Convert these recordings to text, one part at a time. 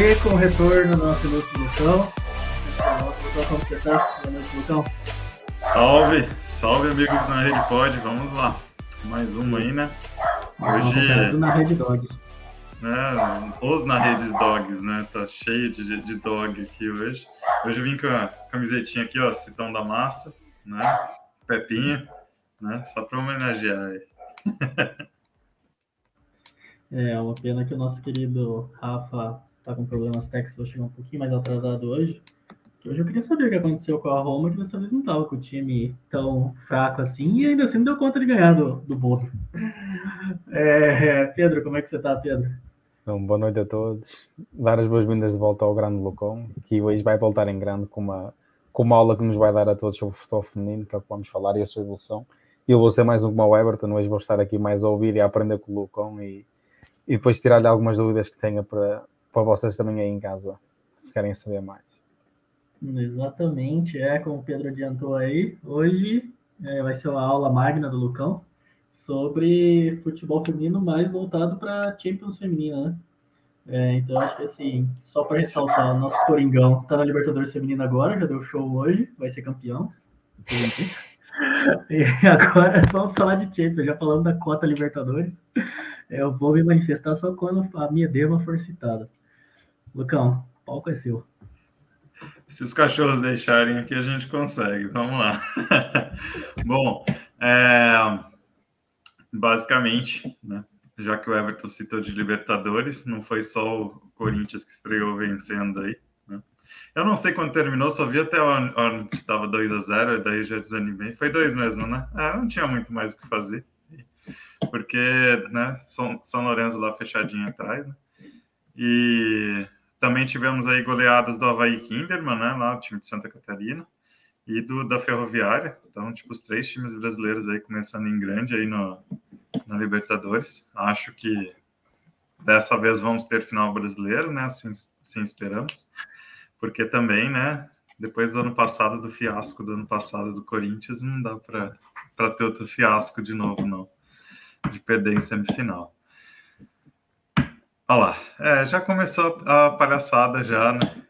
E com o retorno do nosso Minuto Lucão. Como você tá? Lucão. Salve, salve amigos na Rede Pod, vamos lá. Mais uma aí, né? Hoje. Na Rede Dog. Né, os na Rede Dogs, né? Tá cheio de, de dog aqui hoje. Hoje eu vim com a camisetinha aqui, ó, Citão da Massa, né? Pepinha, né? Só para homenagear aí. é, uma pena que o nosso querido Rafa tá com problemas técnicos, chegou um pouquinho mais atrasado hoje. Hoje eu queria saber o que aconteceu com a Roma, que dessa vez não tava com o time tão fraco assim, e ainda assim não deu conta de ganhar do, do Bodo. É, Pedro, como é que você tá, Pedro? Então, boa noite a todos. Dar as boas-vindas de volta ao Grande Locom, que hoje vai voltar em grande com uma, com uma aula que nos vai dar a todos sobre o futebol feminino, que é o que vamos falar, e a sua evolução. Eu vou ser mais um como o Everton, hoje vou estar aqui mais a ouvir e a aprender com o Locom e, e depois tirar-lhe algumas dúvidas que tenha para, para vocês também aí em casa ficarem a saber mais. Exatamente, é como o Pedro adiantou aí. Hoje é, vai ser uma aula magna do Lucão sobre futebol feminino mais voltado para Champions feminina, né? É, então acho que assim, só para ressaltar, o nosso Coringão tá na Libertadores feminina agora, já deu show hoje, vai ser campeão. E agora vamos falar de Champions, já falando da cota Libertadores. Eu vou me manifestar só quando a minha dema for citada. Lucão, o palco é seu. Se os cachorros deixarem aqui, a gente consegue. Vamos lá. Bom, é, basicamente, né, já que o Everton citou de Libertadores, não foi só o Corinthians que estreou vencendo aí. Né? Eu não sei quando terminou, só vi até onde estava 2 a 0 daí já desanimei. Foi dois mesmo, né? É, não tinha muito mais o que fazer. Porque, né, São, São Lourenço lá fechadinho atrás, né? E também tivemos aí goleadas do Havaí Kinderman, né, lá o time de Santa Catarina, e do da Ferroviária. Então, tipo, os três times brasileiros aí começando em grande aí no, na Libertadores. Acho que dessa vez vamos ter final brasileiro, né, assim, assim esperamos. Porque também, né, depois do ano passado, do fiasco do ano passado do Corinthians, não dá para ter outro fiasco de novo, não, de perder em semifinal. Olha lá, é, já começou a palhaçada já, né?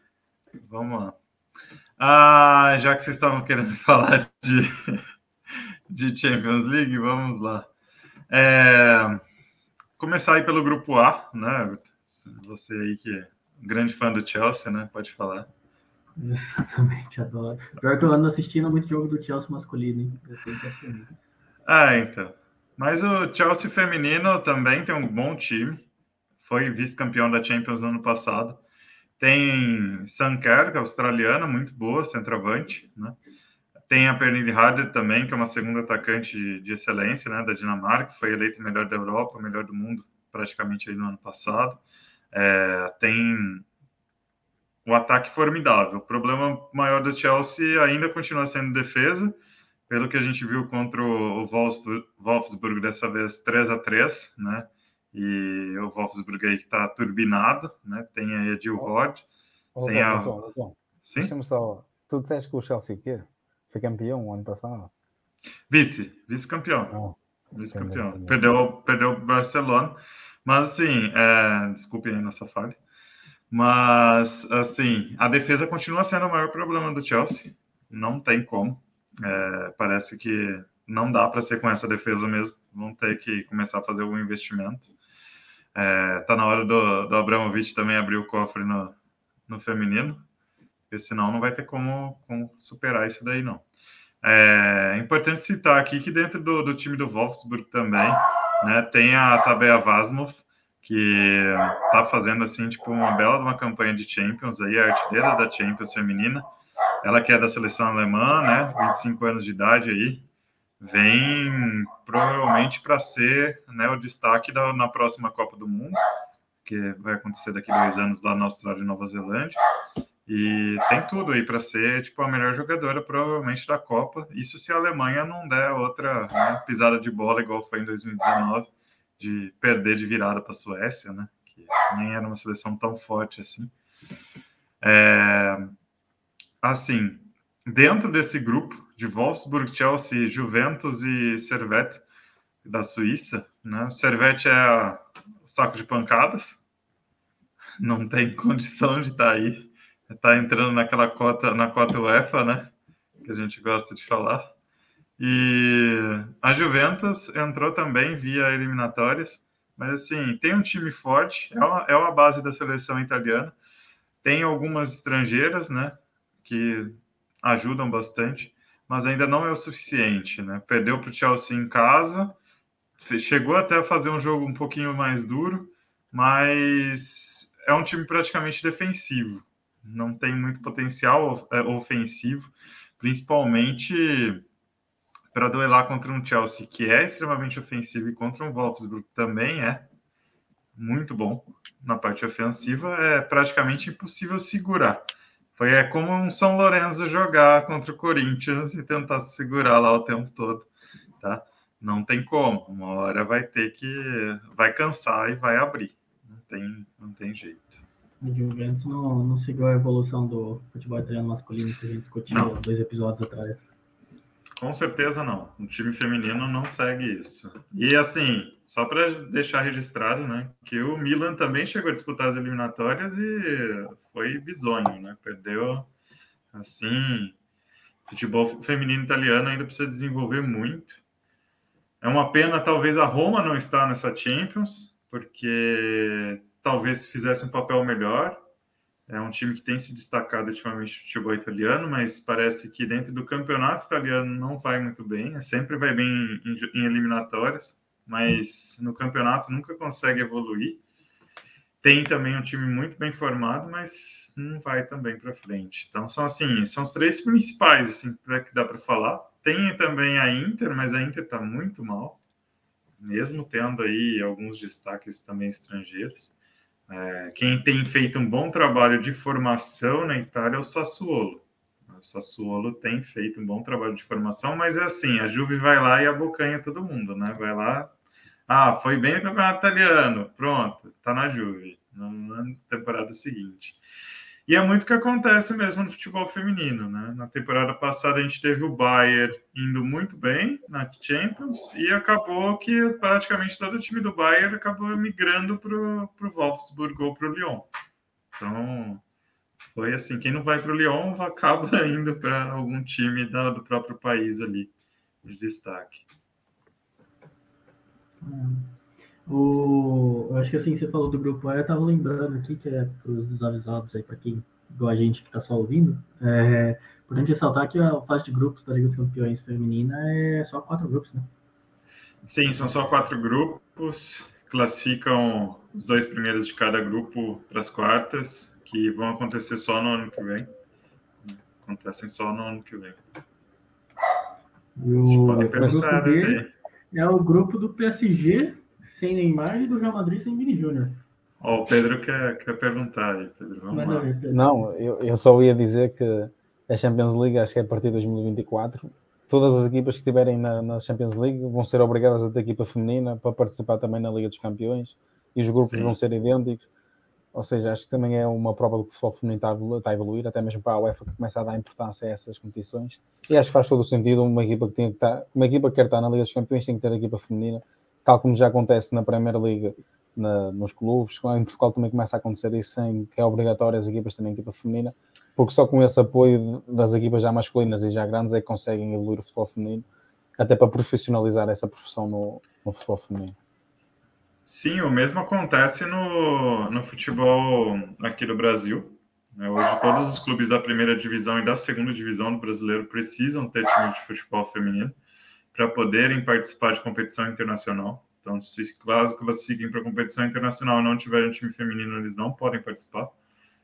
Vamos lá. Ah, já que vocês estavam querendo falar de, de Champions League, vamos lá. É, começar aí pelo grupo A, né? Você aí que é grande fã do Chelsea, né? Pode falar. Exatamente, adoro. Pior que eu ando assistindo muito jogo do Chelsea masculino, hein? Eu tenho que assumir. Ah, então. Mas o Chelsea feminino também tem um bom time foi vice-campeão da Champions no ano passado. Tem Sanker, que é australiana, muito boa, centroavante, né? Tem a Pernille Harder também, que é uma segunda atacante de, excelência, né, da Dinamarca, foi eleita melhor da Europa, melhor do mundo, praticamente aí no ano passado. É, tem o ataque formidável. O problema maior do Chelsea ainda continua sendo defesa, pelo que a gente viu contra o Wolfsburg, Wolfsburg dessa vez 3 a 3 né? E o Wolfsburg aí que está turbinado, né? Tem aí a Jill Rod, oh, tem a... Sim? Deixa-me só... Tu disseste que o Chelsea quê? foi campeão o ano passado? Vice, vice-campeão. Oh, vice-campeão. Perdeu, perdeu o Barcelona, mas assim, é... desculpe aí nossa falha, mas assim, a defesa continua sendo o maior problema do Chelsea, não tem como. É... parece que não dá para ser com essa defesa mesmo, vão ter que começar a fazer algum investimento. É, tá na hora do, do Abramovich também abrir o cofre no, no feminino, porque senão não vai ter como, como superar isso daí, não. É, é importante citar aqui que dentro do, do time do Wolfsburg também, né, tem a Tabea Vasmov, que tá fazendo, assim, tipo, uma bela uma campanha de Champions aí, a artilheira da Champions feminina, ela que é da seleção alemã, né, 25 anos de idade aí, vem provavelmente para ser né, o destaque da, na próxima Copa do Mundo, que vai acontecer daqui dois anos lá na Austrália e Nova Zelândia. E tem tudo aí para ser tipo a melhor jogadora provavelmente da Copa. Isso se a Alemanha não der outra né, pisada de bola igual foi em 2019, de perder de virada para a Suécia, né? Que nem era uma seleção tão forte assim. É, assim, dentro desse grupo, de Wolfsburg, Chelsea, Juventus e Servette da Suíça. Né? Servette é o saco de pancadas não tem condição de estar tá aí. Está entrando naquela cota, na cota UEFA, né? Que a gente gosta de falar. E a Juventus entrou também via eliminatórias, mas assim, tem um time forte, é uma, é uma base da seleção italiana. Tem algumas estrangeiras, né? Que ajudam bastante, mas ainda não é o suficiente, né? Perdeu para o Chelsea em casa, chegou até a fazer um jogo um pouquinho mais duro, mas é um time praticamente defensivo, não tem muito potencial é, ofensivo, principalmente para duelar contra um Chelsea que é extremamente ofensivo e contra um Wolfsburg também é muito bom na parte ofensiva, é praticamente impossível segurar. Foi é como um São Lourenço jogar contra o Corinthians e tentar se segurar lá o tempo todo, tá? Não tem como. Uma hora vai ter que vai cansar e vai abrir. Não tem, não tem jeito. O Juventus não, não seguiu a evolução do futebol italiano masculino que a gente discutiu não. dois episódios atrás. Com certeza não. O time feminino não segue isso. E assim, só para deixar registrado, né, que o Milan também chegou a disputar as eliminatórias e foi bizonho, né? Perdeu assim, futebol feminino italiano ainda precisa desenvolver muito. É uma pena talvez a Roma não estar nessa Champions, porque talvez fizesse um papel melhor. É um time que tem se destacado ultimamente no futebol italiano, mas parece que dentro do campeonato italiano não vai muito bem. É, sempre vai bem em, em eliminatórias, mas no campeonato nunca consegue evoluir. Tem também um time muito bem formado, mas não vai também para frente. Então são assim, são os três principais assim que dá para falar. Tem também a Inter, mas a Inter está muito mal, mesmo tendo aí alguns destaques também estrangeiros. É, quem tem feito um bom trabalho de formação na Itália é o Sassuolo. O Sassuolo tem feito um bom trabalho de formação, mas é assim, a Juve vai lá e abocanha todo mundo, né? Vai lá, ah, foi bem no campeonato italiano, pronto, tá na Juve, na temporada seguinte. E é muito que acontece mesmo no futebol feminino, né? Na temporada passada a gente teve o Bayern indo muito bem na Champions e acabou que praticamente todo o time do Bayern acabou migrando para o Wolfsburg ou para o Lyon. Então, foi assim, quem não vai para o Lyon acaba indo para algum time da, do próprio país ali de destaque. O, eu acho que assim, você falou do grupo A, eu tava lembrando aqui, que é para os desavisados aí, para quem, igual a gente que está só ouvindo, é importante ressaltar que a fase de grupos da Liga dos Campeões Feminina é só quatro grupos, né? Sim, são só quatro grupos, classificam os dois primeiros de cada grupo para as quartas, que vão acontecer só no ano que vem. Acontecem só no ano que vem. E o, o grupo B é o grupo do PSG, sem Neymar e do Real Madrid sem Vini Júnior. Oh, o Pedro quer, quer perguntar aí, Pedro. Vamos lá. Não, eu, eu só ia dizer que a Champions League, acho que é a partir de 2024, todas as equipas que estiverem na, na, Champions League vão ser obrigadas a ter equipa feminina para participar também na Liga dos Campeões e os grupos Sim. vão ser idênticos. Ou seja, acho que também é uma prova do que o futebol feminino está a, evoluir, está a evoluir, até mesmo para a UEFA que começa a dar importância a essas competições. E acho que faz todo o sentido uma equipa que tem que estar, uma equipa que quer estar na Liga dos Campeões tem que ter a equipa feminina tal como já acontece na Premier League na, nos clubes, em Portugal também começa a acontecer isso, em, que é obrigatório as equipas terem equipa feminina, porque só com esse apoio das equipas já masculinas e já grandes é que conseguem evoluir o futebol feminino, até para profissionalizar essa profissão no, no futebol feminino. Sim, o mesmo acontece no, no futebol aqui do Brasil. Né? Hoje, todos os clubes da primeira divisão e da segunda divisão do brasileiro precisam ter time de futebol feminino para poderem participar de competição internacional. Então, se caso classifiquem para competição internacional e não tiverem time feminino, eles não podem participar.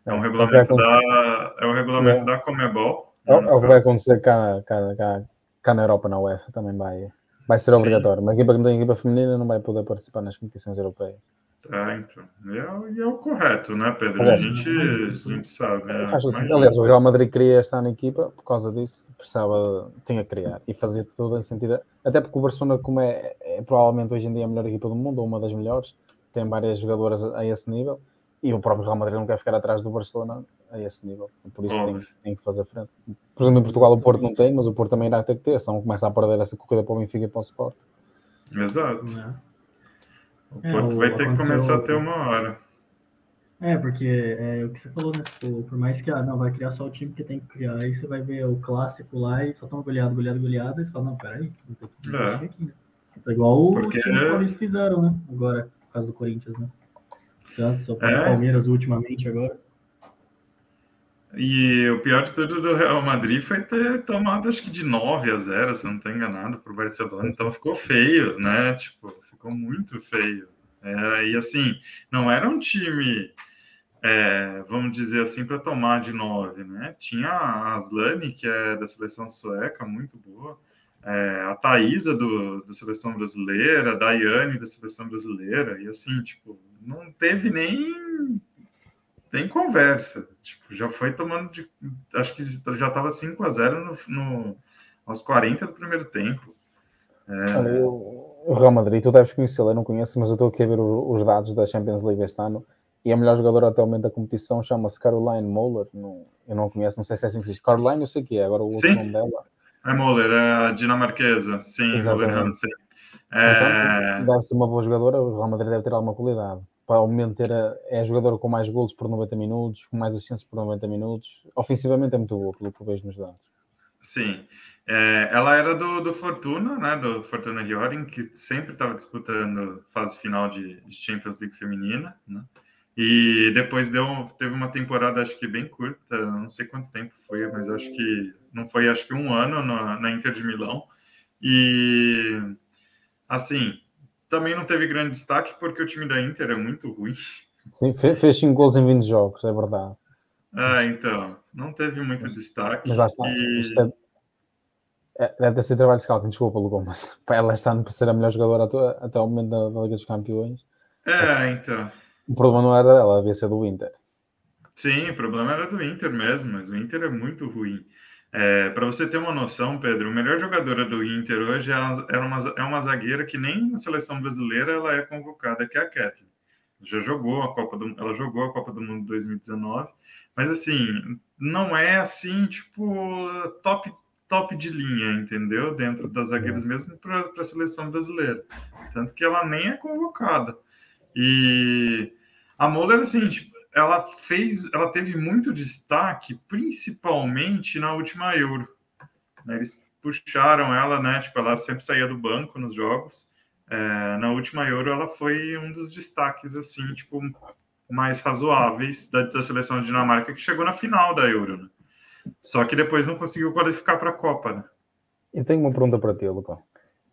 É um é, regulamento, da, é um regulamento é. da Comebol. É, é o que vai acontecer cá, cá, cá, cá, na Europa, na UEFA, também vai, vai ser Sim. obrigatório. Uma equipa que não tem equipa feminina não vai poder participar nas competições europeias. É, então. E é, é, o correto, né, Pedro? a, gente, a gente sabe. É, Faz mas... Aliás, o Real Madrid queria estar na equipa por causa disso, precisava, tinha que criar e fazia tudo em sentido. Até porque o Barcelona, como é, é, provavelmente hoje em dia a melhor equipa do mundo, ou uma das melhores, tem várias jogadoras a, a esse nível, e o próprio Real Madrid não quer ficar atrás do Barcelona a esse nível, por isso tem, tem, que fazer frente. Por exemplo, em Portugal o Porto não tem, mas o Porto também irá ter que ter, senão começa a perder essa corrida para o Benfica e para o Sport. Exato. É. O é, Porto vai ter que começar a ter uma hora. É, porque é o que você falou, né? Tipo, por mais que, ah, não, vai criar só o time que tem que criar, aí você vai ver o clássico lá e só toma goleado, goleado, goleado, e você fala, não, peraí, não tem que é. aqui, né? É igual porque... os times paulistas fizeram, né? Agora, por causa do Corinthians, né? Santos, o é. Palmeiras ultimamente agora. E o pior de tudo do Real Madrid foi ter tomado acho que de 9 a 0, se não estou enganado, para o Barcelona. Então ficou feio, né? Tipo, ficou muito feio. É, e assim, não era um time, é, vamos dizer assim, para tomar de 9, né? Tinha a Aslani, que é da seleção sueca, muito boa. É, a Thaisa do, da seleção brasileira, a Daiane da seleção brasileira, e assim, tipo, não teve nem tem conversa. Tipo, já foi tomando de. Acho que já estava 5 a 0 no, no, aos 40 do primeiro tempo. É... o Real Madrid, tu deves conhecê-lo, eu não conheço, mas eu estou aqui a ver os dados da Champions League este ano e a melhor jogadora atualmente da competição chama-se Caroline Moller. Não, eu não conheço, não sei se é assim que se diz. Caroline, eu sei que é, agora o outro sim. nome dela. É Moller, é a dinamarquesa, sim, Moller Hansen. É... Então, deve ser uma boa jogadora, o Real Madrid deve ter alguma qualidade para ao momento ter a, é a jogadora com mais golos por 90 minutos, com mais assistências por 90 minutos. Ofensivamente é muito boa, pelo que vejo nos dados. Sim. É, ela era do, do Fortuna, né, do Fortuna Rioring, que sempre estava disputando fase final de, de, Champions League feminina, né? E depois deu, teve uma temporada, acho que bem curta, não sei quanto tempo foi, mas acho que não foi, acho que um ano na, na Inter de Milão. E assim, também não teve grande destaque porque o time da Inter é muito ruim. Sim, fez 5 gols em 20 jogos, é verdade. Ah, então, não teve muito mas, destaque. Mas lá está, e... isto é, deve ter sido trabalho de scouting, desculpa, Lugo, mas ela está para ser a melhor jogadora até, o momento da, da, Liga dos Campeões. É, então. O problema não era dela, devia ser do Inter. Sim, o problema era do Inter mesmo, mas o Inter é muito ruim. É, para você ter uma noção, Pedro, a melhor jogadora do Inter hoje é uma, é uma zagueira que nem na seleção brasileira ela é convocada, que é a Kathleen. Já jogou a Copa do, ela jogou a Copa do Mundo 2019, mas assim não é assim tipo top top de linha, entendeu? Dentro das zagueiras é. mesmo para a seleção brasileira, tanto que ela nem é convocada. E a Moller assim, tipo, ela fez, ela teve muito destaque, principalmente na última Euro. Né? Eles puxaram ela, né? Tipo, ela sempre saía do banco nos jogos. É, na última Euro, ela foi um dos destaques, assim, tipo, mais razoáveis da, da seleção de Dinamarca, que chegou na final da Euro, né? Só que depois não conseguiu qualificar para a Copa, né? Eu tenho uma pergunta para ti, Lucão.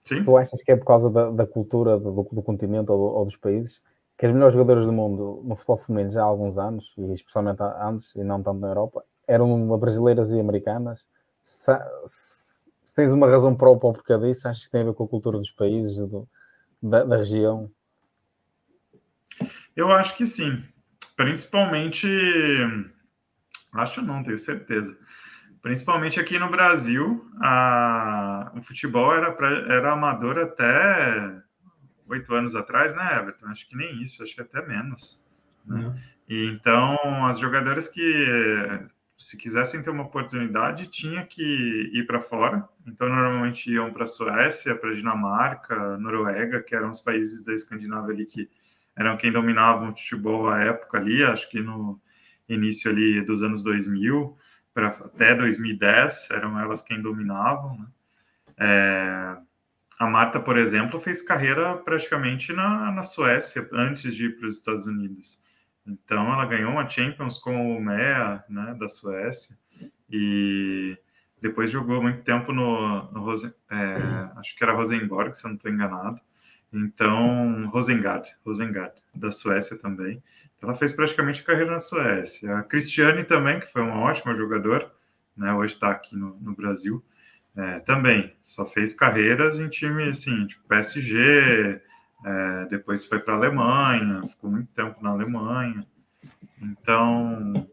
Se tu achas que é por causa da, da cultura do, do continente ou, ou dos países, que as melhores jogadoras do mundo no futebol feminino já há alguns anos, e especialmente antes, e não tanto na Europa, eram brasileiras e americanas. Se, se, se tens uma razão própria ou porquê disso, achas que tem a ver com a cultura dos países, do, da, da região? Eu acho que sim. Principalmente, acho não, tenho certeza. Principalmente aqui no Brasil, a, o futebol era, pra, era amador até oito anos atrás, né, Everton? Acho que nem isso, acho que até menos. Né? E então, as jogadoras que, se quisessem ter uma oportunidade, tinha que ir para fora. Então, normalmente iam para a Suécia, para a Dinamarca, Noruega, que eram os países da Escandinávia ali que eram quem dominavam o futebol à época ali, acho que no início ali dos anos 2000 para até 2010 eram elas quem dominavam, né? É, a Marta, por exemplo, fez carreira praticamente na, na Suécia antes de ir para os Estados Unidos. Então, ela ganhou uma Champions com o MEA, né, da Suécia, e depois jogou muito tempo no, no é, acho que era Rosenborg, se eu não estou enganado. Então, Rosengard, Rosengard, da Suécia também. Ela fez praticamente carreira na Suécia. A Cristiane também, que foi uma ótima jogadora, né, hoje está aqui no, no Brasil. É, também, só fez carreiras em time assim, tipo PSG, é, depois foi para a Alemanha, ficou muito tempo na Alemanha. Então,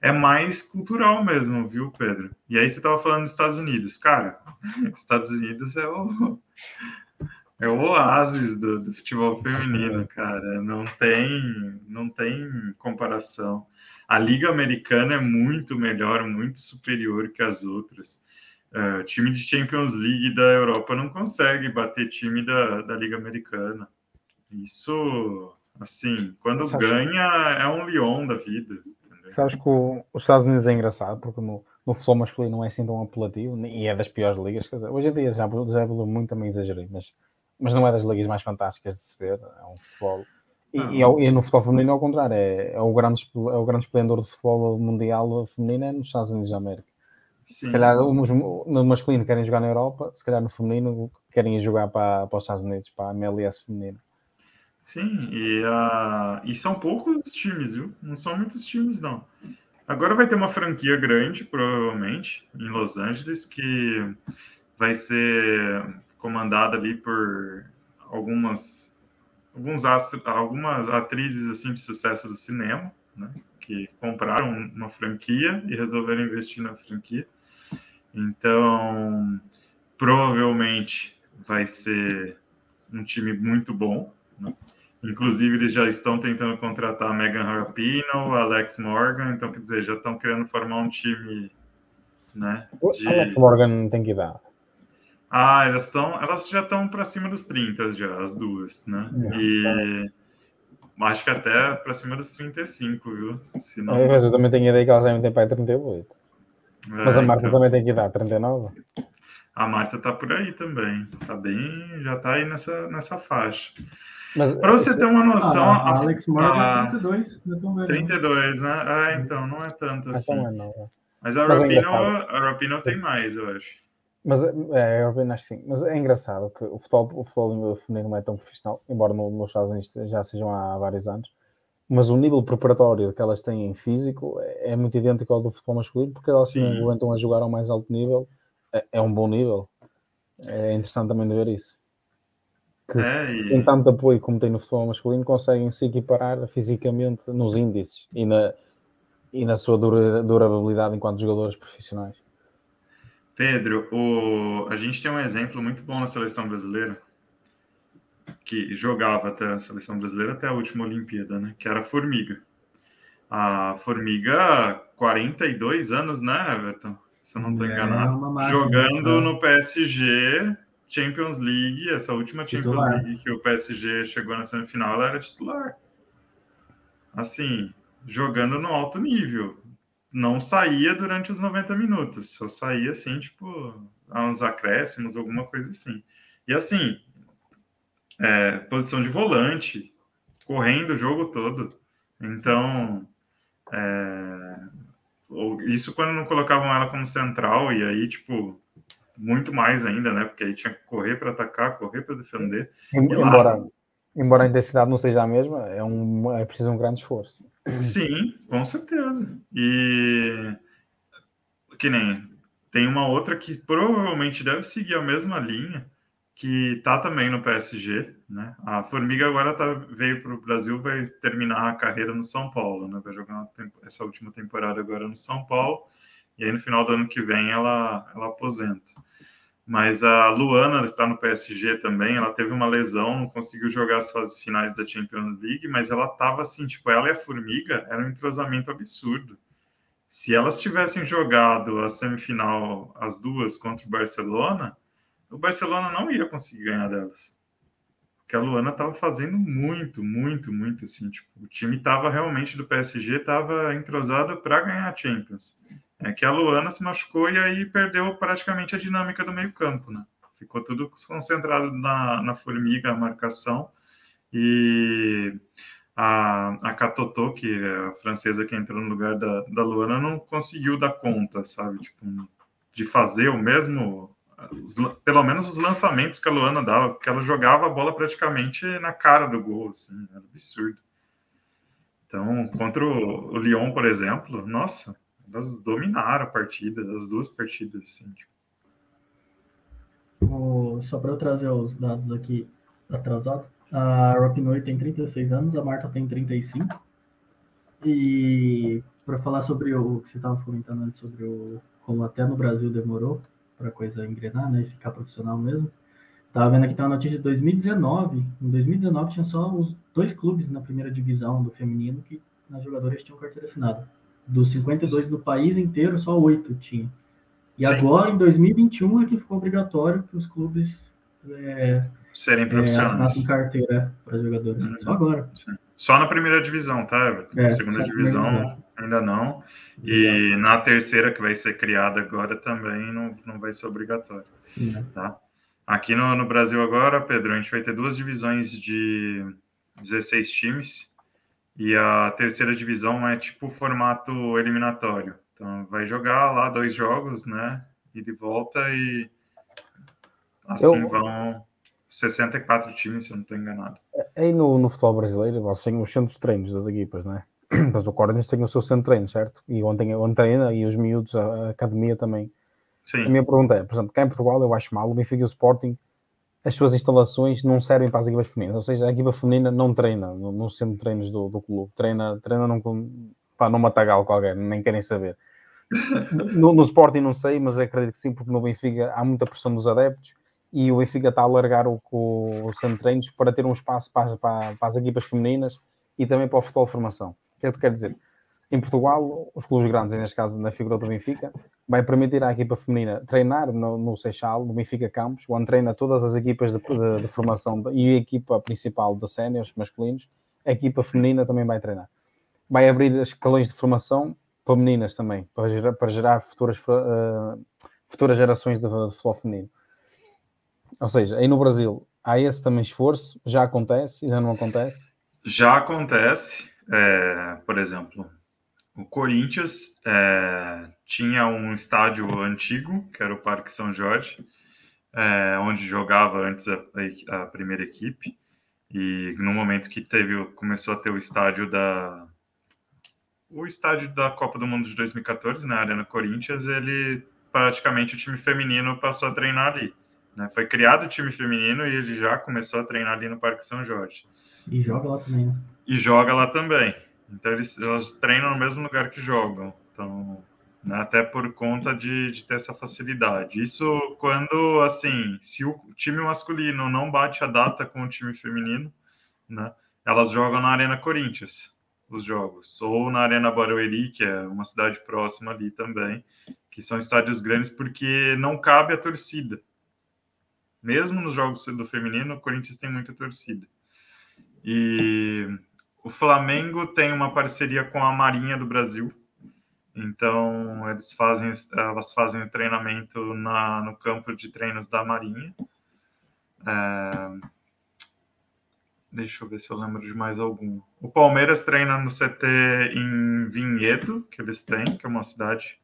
é mais cultural mesmo, viu, Pedro? E aí você estava falando dos Estados Unidos. Cara, Estados Unidos é o, é o oásis do, do futebol feminino, cara. Não tem, não tem comparação. A Liga Americana é muito melhor, muito superior que as outras. É, time de Champions League da Europa não consegue bater time da, da Liga Americana. Isso Assim, quando ganha, é um Lyon da vida. Entendeu? Sabes que o, os Estados Unidos é engraçado, porque no, no futebol masculino não é assim tão apelativo, e é das piores ligas. Dizer, hoje em dia já, já evoluiu muito, também exagerei, mas, mas não é das ligas mais fantásticas de se ver. É um futebol. E, e, e, no futebol feminino, ao contrário, é, é, o grande, é o grande esplendor do futebol mundial feminino é nos Estados Unidos da América. Sim. Se calhar no masculino querem jogar na Europa, se calhar no feminino querem jogar para, para os Estados Unidos, para a MLS feminina. Sim, e, uh, e são poucos times, viu? Não são muitos times, não. Agora vai ter uma franquia grande, provavelmente, em Los Angeles, que vai ser comandada ali por algumas alguns astros, algumas atrizes assim de sucesso do cinema, né, que compraram uma franquia e resolveram investir na franquia. Então, provavelmente vai ser um time muito bom. Né? Inclusive, eles já estão tentando contratar a Megan Rapinoe, Alex Morgan, então, quer dizer, já estão querendo formar um time, né? De... Alex Morgan tem que dar. Ah, elas estão, elas já estão para cima dos 30 já, as duas, né? É. E acho que até para cima dos 35, viu? Senão... É, mas eu também tenho ideia que elas devem ter para 38. É, mas a Marta então... também tem que dar 39. A Marta tá por aí também. Tá bem, já tá aí nessa, nessa faixa. Para você esse... ter uma noção. Ah, a Alex Morgan a... 32, 32, né? Ah, então, não é tanto assim. Não é não, é. Mas a Rapino, é a Rapino tem mais, eu acho. Mas é, eu acho que sim. Mas é engraçado que o futebol, o futebol feminino não é tão profissional, embora no, nos Estados Unidos já sejam há vários anos. Mas o nível preparatório que elas têm em físico é, é muito idêntico ao do futebol masculino, porque elas se aguentam a jogar ao mais alto nível. É, é, um bom nível. É interessante também de ver isso que é, e... tem tanto apoio como tem no futebol masculino, conseguem se equiparar fisicamente nos índices e na, e na sua durabilidade enquanto jogadores profissionais. Pedro, o... a gente tem um exemplo muito bom na seleção brasileira, que jogava até a seleção brasileira até a última Olimpíada, né? Que era a Formiga. A Formiga, 42 anos, né, Everton? Se eu não estou é enganado. Jogando né? no PSG Champions League, essa última Champions titular. League que o PSG chegou na semifinal, ela era titular. Assim, jogando no alto nível. Não saía durante os 90 minutos, só saía assim, tipo, a uns acréscimos, alguma coisa assim. E assim, é, posição de volante, correndo o jogo todo. Então, é, isso quando não colocavam ela como central, e aí, tipo, muito mais ainda, né? Porque aí tinha que correr para atacar, correr para defender. Embora, embora a intensidade não seja a mesma, é, um, é preciso um grande esforço. Sim, com certeza. E que nem tem uma outra que provavelmente deve seguir a mesma linha, que tá também no PSG, né? A Formiga agora tá, veio para o Brasil, vai terminar a carreira no São Paulo, né? Vai jogar essa última temporada agora no São Paulo, e aí no final do ano que vem ela, ela aposenta. Mas a Luana está no PSG também, ela teve uma lesão, não conseguiu jogar as fases finais da Champions League, mas ela estava assim, tipo, ela e a Formiga era um entrosamento absurdo. Se elas tivessem jogado a semifinal, as duas, contra o Barcelona, o Barcelona não ia conseguir ganhar delas. Porque a Luana estava fazendo muito, muito, muito assim, tipo, o time estava realmente do PSG, estava entrosado para ganhar a Champions. É que a Luana se machucou e aí perdeu praticamente a dinâmica do meio-campo, né? Ficou tudo concentrado na, na formiga, a marcação. E a, a Katotô, que é a francesa que entrou no lugar da, da Luana, não conseguiu dar conta, sabe? Tipo, de fazer o mesmo. Os, pelo menos os lançamentos que a Luana dava, porque ela jogava a bola praticamente na cara do gol, assim, era absurdo. Então, contra o, o Lyon, por exemplo, nossa, elas dominaram a partida, as duas partidas, assim. Tipo. Só para eu trazer os dados aqui atrasados, a Rapinoe tem 36 anos, a Marta tem 35. E para falar sobre o que você estava comentando antes, sobre o como até no Brasil demorou para coisa engrenar, né, e ficar profissional mesmo. Tava vendo aqui tem uma notícia de 2019. Em 2019 tinha só os dois clubes na primeira divisão do feminino que as jogadoras tinham carteira assinada. Dos 52 do país inteiro, só oito tinha. E Sim. agora, em 2021, é que ficou obrigatório que os clubes é, serem é, profissionais. assinassem carteira para jogadores. Uhum. Só agora. Sim. Só na primeira divisão, tá? É, segunda divisão ainda não. E na terceira, que vai ser criada agora, também não, não vai ser obrigatório. É. Tá? Aqui no, no Brasil agora, Pedro, a gente vai ter duas divisões de 16 times. E a terceira divisão é tipo formato eliminatório. Então vai jogar lá dois jogos, né? E de volta e assim Eu... vão 64 times, se eu não estou enganado. Aí no, no futebol brasileiro, você tem os centros de treinos das equipas, né? Mas o Corinthians tem o seu centro de treino, certo? E ontem, ontem treina e os miúdos, a, a academia também. Sim. A minha pergunta é, por exemplo, cá em Portugal eu acho mal, o Benfica e o Sporting, as suas instalações não servem para as equipas femininas, ou seja, a equipa feminina não treina no, no centro de treinos do, do clube, treina, treina num, pá, num matagal qualquer, nem querem saber. No, no Sporting não sei, mas acredito que sim, porque no Benfica há muita pressão dos adeptos e o Benfica está a alargar o, o, o centro de treinos para ter um espaço para, para, para, as equipas femininas e também para o futebol de formação. O que é que tu quer dizer? Em Portugal, os clubes grandes, neste caso na figura do Benfica, vai permitir à equipa feminina treinar no, no Seixal, no Benfica Campos, onde treina todas as equipas de, de, de formação e a equipa principal de séniores masculinos, a equipa feminina também vai treinar. Vai abrir escalões de formação para meninas também, para gerar, para gerar futuras, uh, futuras gerações de, de futebol feminino. Ou seja, aí no Brasil há esse também esforço, já acontece, já não acontece? Já acontece, é, por exemplo, o Corinthians é, tinha um estádio antigo, que era o Parque São Jorge, é, onde jogava antes a, a, primeira equipe, e no momento que teve, começou a ter o estádio da o estádio da Copa do Mundo de 2014, na Arena Corinthians, ele praticamente o time feminino passou a treinar ali. Né? Foi criado o time feminino e ele já começou a treinar ali no Parque São Jorge. E joga lá também, né? E joga lá também. Então eles, elas treinam no mesmo lugar que jogam. Então, né, até por conta de, de, ter essa facilidade. Isso quando, assim, se o time masculino não bate a data com o time feminino, né, elas jogam na Arena Corinthians, os jogos. Ou na Arena Barueri, que é uma cidade próxima ali também, que são estádios grandes porque não cabe a torcida mesmo nos jogos do feminino, o Corinthians tem muita torcida. E o Flamengo tem uma parceria com a Marinha do Brasil. Então, eles fazem, elas fazem o treinamento na, no campo de treinos da Marinha. É... Deixa eu ver se eu lembro de mais algum. O Palmeiras treina no CT em Vinhedo, que eles têm, que é uma cidade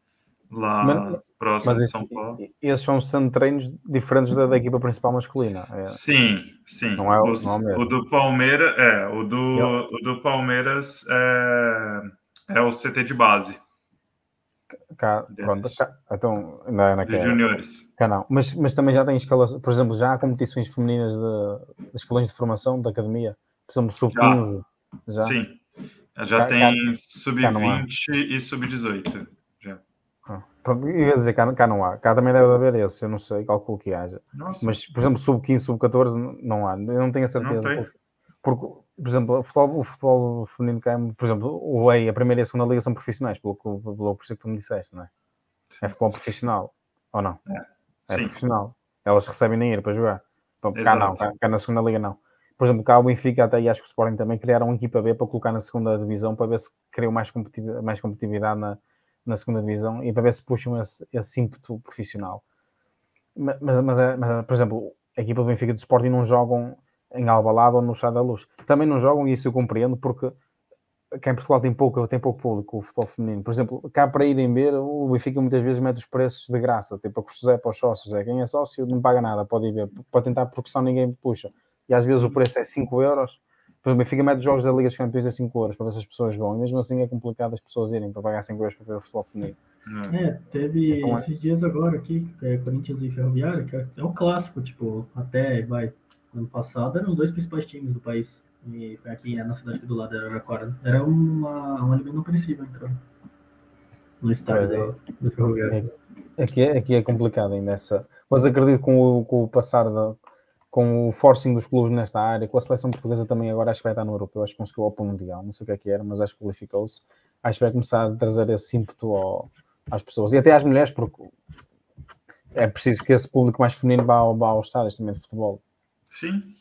lá mas, próximo mas de São Paulo. Esses são, são treinos diferentes da, da equipa principal masculina. É. Sim, sim. Não é, o, não é o do Palmeiras, é, o do, o do Palmeiras é, é o CT de base. Cá, pronto, cá, então, não é naquela. juniores. Cá não. Mas, mas também já tem escalas, por exemplo, já há competições femininas de, de escalões de formação da academia, por exemplo, sub-15. Já. já. Sim, já cá, tem sub-20 e sub-18. Eu ia dizer cá, cá não há, cá também deve haver esse, eu não sei, calculo que haja. Nossa. Mas, por exemplo, sub-15, sub-14 não há, eu não tenho a certeza. Porque, porque, por exemplo, o futebol, o futebol feminino cá, por exemplo, o EI, a primeira e a segunda liga são profissionais, pelo, pelo, pelo que tu me disseste, não é? É futebol profissional, ou não? É, é profissional. Elas recebem dinheiro para jogar. Cá não, cá, cá, na segunda liga não. Por exemplo, cá o Benfica até, e acho que o Sporting também criaram uma equipa B para colocar na segunda divisão para ver se criam mais competitividade, mais competitividade na, na segunda divisão e para ver se puxam esse, esse ímpeto profissional. Mas, mas, é, mas, por exemplo, a equipa do Benfica do Sporting não jogam em Albalade ou no Chá da Luz. Também não jogam, e isso eu compreendo, porque cá em Portugal tem pouco, tem pouco público o futebol feminino. Por exemplo, cá para irem ver, o Benfica muitas vezes mete os preços de graça, tipo a custo é para os sócios. É, quem é sócio não paga nada, pode ir ver, pode tentar porque senão ninguém puxa. E às vezes o preço é 5 euros por exemplo, Benfica mete jogos da Liga dos Campeões a 5 euros para ver se as pessoas vão. E mesmo assim é complicado as pessoas irem para pagar 5 euros para ver o futebol feminino. É, teve então, é. esses dias agora aqui, é, Corinthians e Ferroviário, que é, é um clássico, tipo, até vai. Ano passado eram os dois principais times do país. E foi aqui na cidade do lado, era Araraquara. Era uma, um alimento não perecível entrando no estádio é, do, do Ferroviário. Aqui é, aqui é complicado ainda essa. Mas acredito que com o, com o passar da, com o forcing dos clubes nesta área, com a seleção portuguesa também agora acho que vai estar no europeu, acho que conseguiu o Mundial, não sei o que é que era, mas acho que qualificou-se. Acho que vai começar a trazer esse ímpeto ao, às pessoas e até às mulheres, porque é preciso que esse público mais feminino vá, vá aos estádios também de futebol. Sim.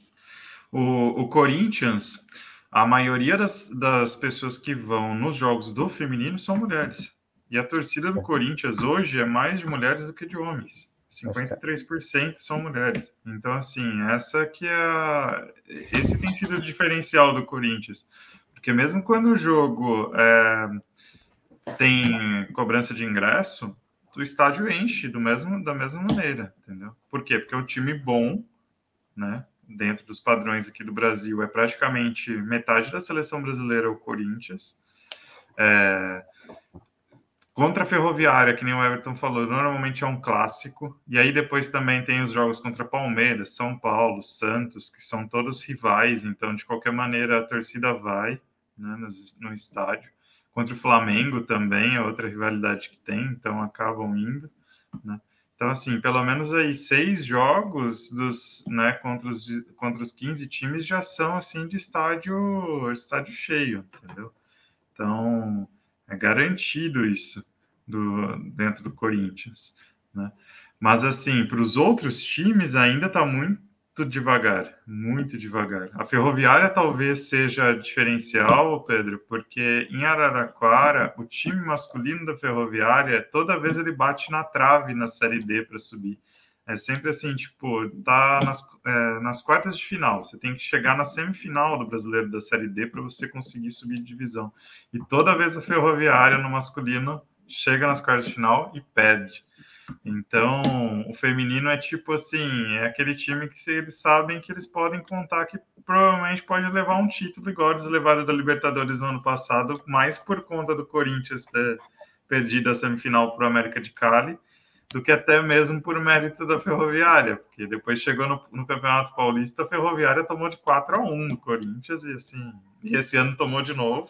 O, o Corinthians, a maioria das, das pessoas que vão nos jogos do feminino são mulheres. E a torcida do Corinthians hoje é mais de mulheres do que de homens. 53% são mulheres. Então, assim, essa que é esse tem sido o diferencial do Corinthians. Porque mesmo quando o jogo é... tem cobrança de ingresso, o estádio enche do mesmo, da mesma maneira, entendeu? Por quê? Porque é um time bom, né? Dentro dos padrões aqui do Brasil, é praticamente metade da seleção brasileira é o Corinthians. É, Contra a Ferroviária, que nem o Everton falou, normalmente é um clássico. E aí depois também tem os jogos contra Palmeiras, São Paulo, Santos, que são todos rivais. Então, de qualquer maneira, a torcida vai né, no, no estádio. Contra o Flamengo também é outra rivalidade que tem, então acabam indo. Né? Então, assim, pelo menos aí seis jogos dos, né, contra, os, contra os 15 times já são assim de estádio, estádio cheio, entendeu? Então, é garantido isso do, dentro do Corinthians. Né? Mas, assim, para os outros times ainda está muito devagar, muito devagar. A Ferroviária talvez seja diferencial, Pedro, porque em Araraquara, o time masculino da Ferroviária, toda vez ele bate na trave na Série B para subir. É sempre assim, tipo, tá nas, é, nas quartas de final. Você tem que chegar na semifinal do brasileiro da Série D para você conseguir subir de divisão. E toda vez a Ferroviária no masculino chega nas quartas de final e perde. Então, o feminino é tipo assim, é aquele time que eles sabem que eles podem contar que provavelmente pode levar um título igual eles levaram da Libertadores no ano passado, mais por conta do Corinthians ter perdido a semifinal para o América de Cali do que até mesmo por mérito da Ferroviária, porque depois chegou no, no, Campeonato Paulista, a Ferroviária tomou de 4 a 1 no Corinthians, e assim, e esse ano tomou de novo.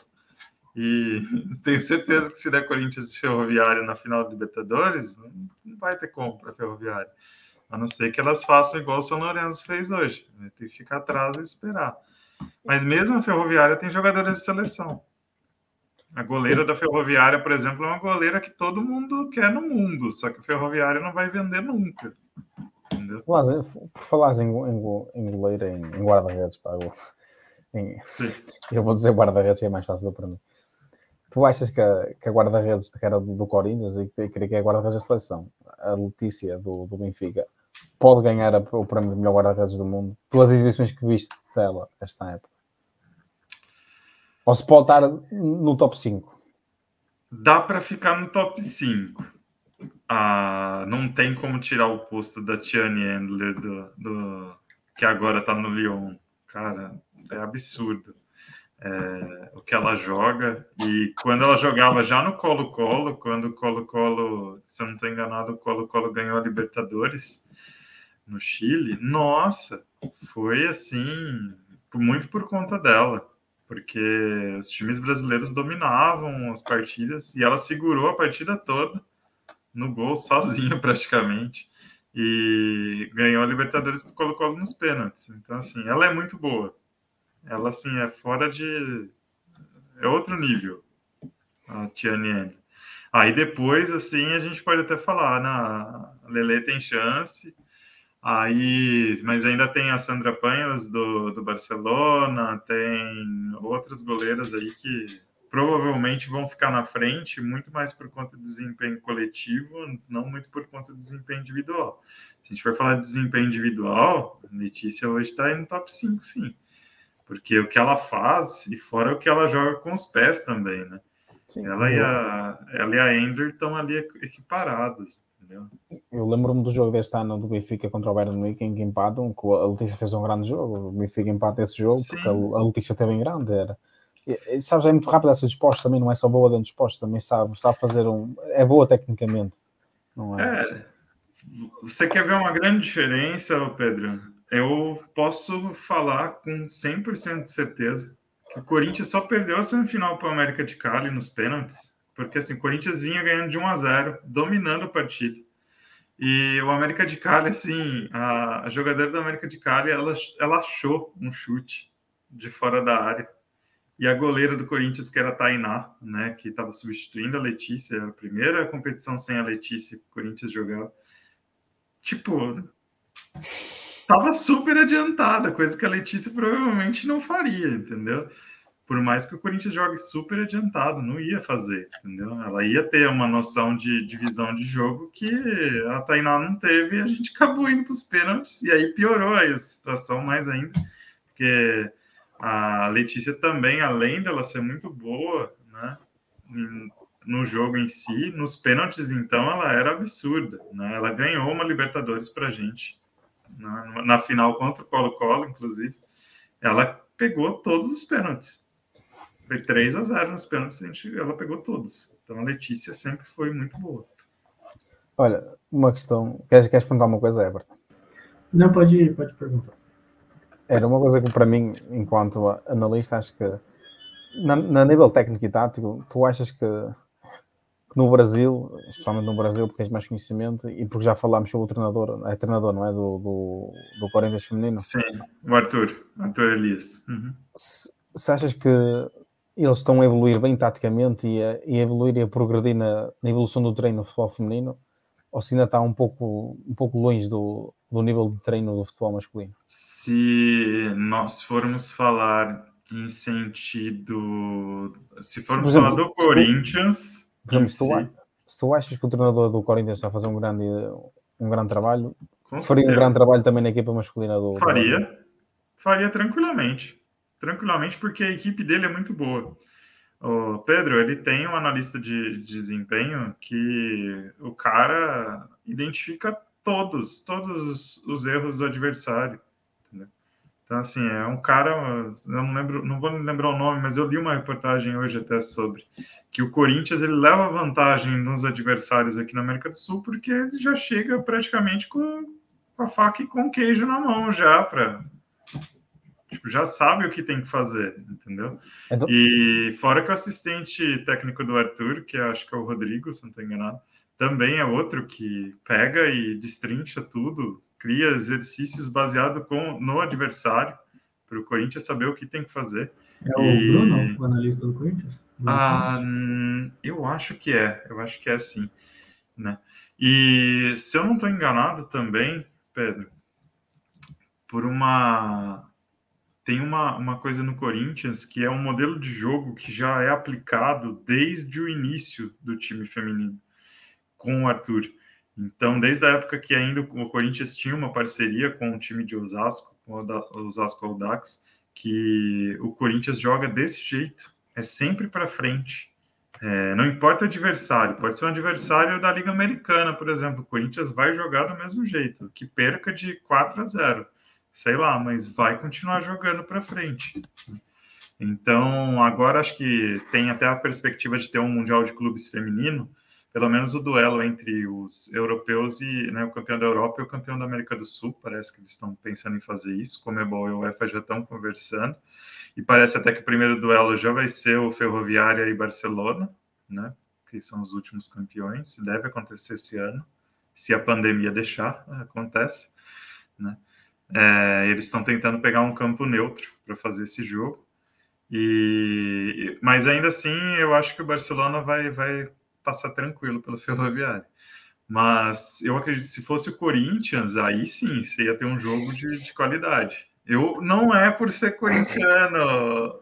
E tenho certeza que se der Corinthians e Ferroviária na final do Libertadores, não vai ter como para a Ferroviária. A não ser que elas façam igual o São Lourenço fez hoje. Né? Tem que ficar atrás e esperar. Mas mesmo a Ferroviária tem jogadores de seleção. A goleira da Ferroviária, por exemplo, é uma goleira que todo mundo quer no mundo, só que a Ferroviária não vai vender nunca. Entendeu? Por falar em, em, em goleira, em, em guarda-redes, eu, eu vou dizer guarda-redes que é mais fácil para mim. Tu achas que a, que a guarda-redes que era do, do Corinthians e que queria que é a guarda-redes da seleção, a Letícia do, do Benfica, pode ganhar a, o prémio de melhor guarda-redes do mundo pelas exibições que viste dela esta época? Ou se pode estar no top 5? Dá para ficar no top 5. Ah, não tem como tirar o posto da Tiane Endler, do, do, que agora está no Lyon. Cara, é absurdo é, o que ela joga. E quando ela jogava já no Colo-Colo, quando o Colo-Colo, se eu não estou enganado, o Colo-Colo ganhou a Libertadores no Chile, nossa, foi assim, muito por conta dela porque os times brasileiros dominavam as partidas e ela segurou a partida toda no gol sozinha praticamente e ganhou a Libertadores por Colo-Colo nos pênaltis. Então assim, ela é muito boa. Ela assim é fora de é outro nível a Tiane Aí depois assim a gente pode até falar, na né? Lele tem chance, Aí, mas ainda tem a Sandra Panhos do, do Barcelona, tem outras goleiras aí que provavelmente vão ficar na frente, muito mais por conta do desempenho coletivo, não muito por conta do desempenho individual. Se a gente for falar de desempenho individual, Letícia hoje está no top 5, sim. Porque o que ela faz, e fora o que ela joga com os pés também, né? Sim, ela, e a, ela e a Ender estão ali equiparadas entendeu? Eu lembro-me do jogo deste ano do Benfica contra o Bayern Munique em que empatam, que a Letícia fez um grande jogo, o Benfica empata esse jogo Sim. porque a Letícia teve em grande, era. E, sabes, é muito rápida essa disposta também, não é só boa dentro de disposta, também sabe, sabe fazer um. É boa tecnicamente, não é? É. Você quer ver uma grande diferença, Pedro? Eu posso falar com 100% de certeza que o Corinthians só perdeu a semifinal para o América de Cali nos pênaltis porque assim, o Corinthians vinha ganhando de 1 a 0, dominando a partida. E o América de Cali, assim, a, a jogadora do América de Cali, ela, ela achou um chute de fora da área. E a goleira do Corinthians, que era a Tainá, né, que estava substituindo a Letícia, a primeira competição sem a Letícia que o Corinthians jogava. Tipo, tava super adiantada, coisa que a Letícia provavelmente não faria, entendeu? por mais que o Corinthians jogue super adiantado, não ia fazer, entendeu? Ela ia ter uma noção de divisão de jogo que a Tainá não teve e a gente acabou indo para os pênaltis e aí piorou a situação mais ainda, porque a Letícia também, além dela ser muito boa, né, no jogo em si, nos pênaltis, então, ela era absurda, né? Ela ganhou uma Libertadores para gente, na, na final contra o Colo-Colo, inclusive. Ela pegou todos os pênaltis. Foi 3 a 0 nos pênaltis, a gente, ela pegou todos. Então a Letícia sempre foi muito boa. Olha, uma questão. Queres, queres perguntar uma coisa, Everton? Não, pode, pode perguntar. Era uma coisa que, para mim, enquanto analista, acho que, na, na nível técnico e tático, tu achas que, que, no Brasil, especialmente no Brasil, porque tens mais conhecimento e porque já falámos sobre o treinador, é treinador, não é? Do, do, do Corinthians feminino? Sim, o Arthur, Arthur Elias. Uhum. Se, se achas que eles estão a evoluir bem taticamente e a, e a evoluir e a progredir na, na, evolução do treino no futebol feminino, ou se ainda está um pouco, um pouco longe do, do nível de treino do futebol masculino? Se nós formos falar em sentido. Se formos exemplo, falar do Corinthians. Por exemplo, se, tu, se tu achas que o treinador do Corinthians está a fazer um grande, um grande trabalho, Com faria certeza. um grande trabalho também na equipa masculina do. Faria. Faria tranquilamente tranquilamente, porque a equipe dele é muito boa. O Pedro, ele tem um analista de, desempenho que o cara identifica todos, todos os erros do adversário. Então, assim, é um cara, eu não lembro, não vou lembrar o nome, mas eu li uma reportagem hoje até sobre que o Corinthians ele leva vantagem nos adversários aqui na América do Sul porque ele já chega praticamente com, com a faca e com queijo na mão já para tipo, já sabe o que tem que fazer, entendeu? Então... E fora que o assistente técnico do Arthur, que acho que é o Rodrigo, se não estou enganado, também é outro que pega e destrincha tudo, cria exercícios baseado com, no adversário, para o Corinthians saber o que tem que fazer. É e... o Bruno, o analista do Corinthians? Ah, eu acho que é, eu acho que é sim, né? E se eu não estou enganado também, Pedro, por uma tem uma, uma coisa no Corinthians que é um modelo de jogo que já é aplicado desde o início do time feminino com o Arthur. Então, desde a época que ainda o Corinthians tinha uma parceria com o time de Osasco, com o Osasco Audax, que o Corinthians joga desse jeito, é sempre para frente. É, não importa o adversário, pode ser um adversário da Liga Americana, por exemplo. O Corinthians vai jogar do mesmo jeito, que perca de 4 a 0 sei lá, mas vai continuar jogando para frente. Então, agora acho que tem até a perspectiva de ter um Mundial de Clubes feminino, pelo menos o duelo entre os europeus e né, o campeão da Europa e o campeão da América do Sul. Parece que eles estão pensando em fazer isso. Como bom, e o UEFA já estão conversando. E parece até que o primeiro duelo já vai ser o Ferroviária e Barcelona, né? Que são os últimos campeões. Deve acontecer esse ano, se a pandemia deixar, acontece, né? É, eles estão tentando pegar um campo neutro para fazer esse jogo. E, mas ainda assim, eu acho que o Barcelona vai, vai passar tranquilo pelo Ferroviário. Mas eu acredito que se fosse o Corinthians, aí sim, você ia ter um jogo de, de qualidade. Eu não é por ser corintiano,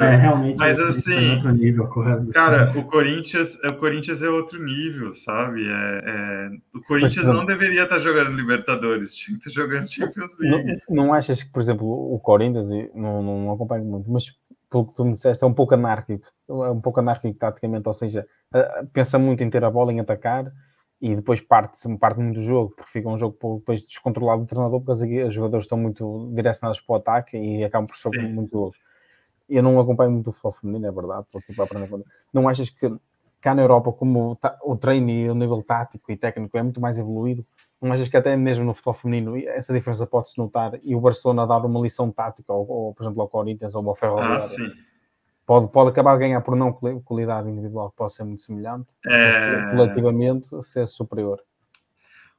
é, realmente. Mas assim, é nível, cara, o Corinthians, o Corinthians é outro nível, sabe? É, é... o Corinthians mas, não deveria estar jogando Libertadores, tinha que estar jogando Champions League. Não, não achas que, por exemplo, o Corinthians, não, não, não acompanho muito, mas pelo que tu me disseste, é um pouco anárquico, é um pouco anárquico taticamente, ou seja, pensa muito em ter a bola, em atacar e depois parte-se parte muito do jogo, porque fica um jogo depois descontrolado do treinador, porque os jogadores estão muito direcionados para o ataque e acabam por sofrer muitos gols eu não acompanho muito o futebol feminino, é verdade, porque não achas que cá na Europa, como o treino e o nível tático e técnico é muito mais evoluído, não achas que até mesmo no futebol feminino essa diferença pode-se notar e o Barcelona dar uma lição tática, ou, ou por exemplo, ao Corinthians ou ao Ferroviário? Ah, pode, pode acabar a ganhar por não qualidade individual, que pode ser muito semelhante, é... mas coletivamente ser superior.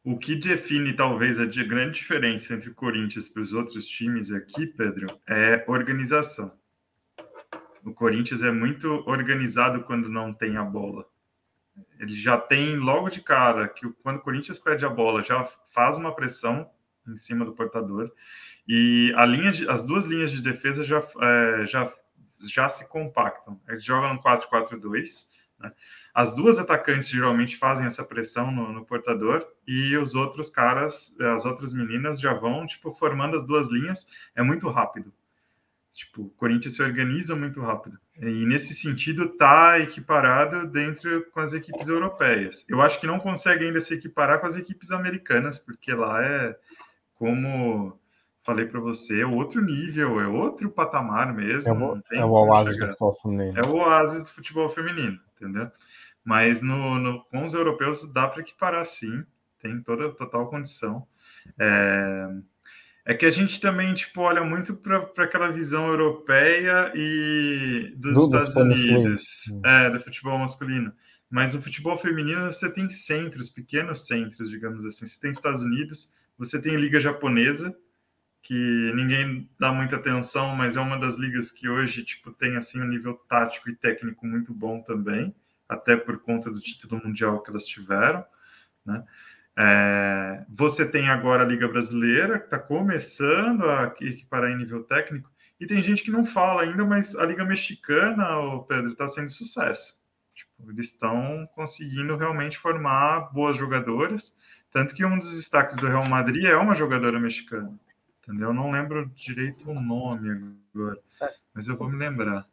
O que define talvez a grande diferença entre o Corinthians e os outros times aqui, Pedro, é organização. O Corinthians é muito organizado quando não tem a bola. Ele já tem logo de cara que quando o Corinthians perde a bola, já faz uma pressão em cima do portador e a linha de, as duas linhas de defesa já, é, já já se compactam. Eles jogam no 4-4-2, né? As duas atacantes geralmente fazem essa pressão no, no, portador e os outros caras, as outras meninas já vão, tipo, formando as duas linhas. É muito rápido. Tipo, o Corinthians se organiza muito rápido. E nesse sentido tá equiparado dentro com as equipes europeias. Eu acho que não consegue ainda se equiparar com as equipes americanas, porque lá é como falei para você, é outro nível, é outro patamar mesmo. É o, é o oásis do futebol feminino. É o oásis do futebol feminino, entendeu? Mas no, no, com os europeus dá para equiparar sim, tem toda total condição. É, é que a gente também tipo, olha muito para aquela visão europeia e dos do, Estados Unidos, é, do futebol masculino. Mas no futebol feminino você tem centros, pequenos centros, digamos assim. Você tem Estados Unidos, você tem Liga Japonesa, que ninguém dá muita atenção, mas é uma das ligas que hoje tipo tem assim um nível tático e técnico muito bom também até por conta do título mundial que elas tiveram, né? É, você tem agora a Liga Brasileira, que está começando a equiparar em nível técnico, e tem gente que não fala ainda, mas a Liga Mexicana, o Pedro, está sendo sucesso. Tipo, eles estão conseguindo realmente formar boas jogadoras, tanto que um dos destaques do Real Madrid é uma jogadora mexicana. Entendeu? Eu não lembro direito o nome agora, mas eu vou me lembrar.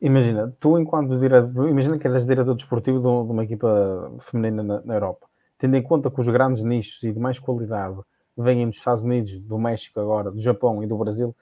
Imagina, tu enquanto diretor, imagina que eras diretor desportivo de uma equipa feminina na, na, Europa, tendo em conta que os grandes nichos e de mais qualidade vêm dos Estados Unidos, do México agora, do Japão e do Brasil,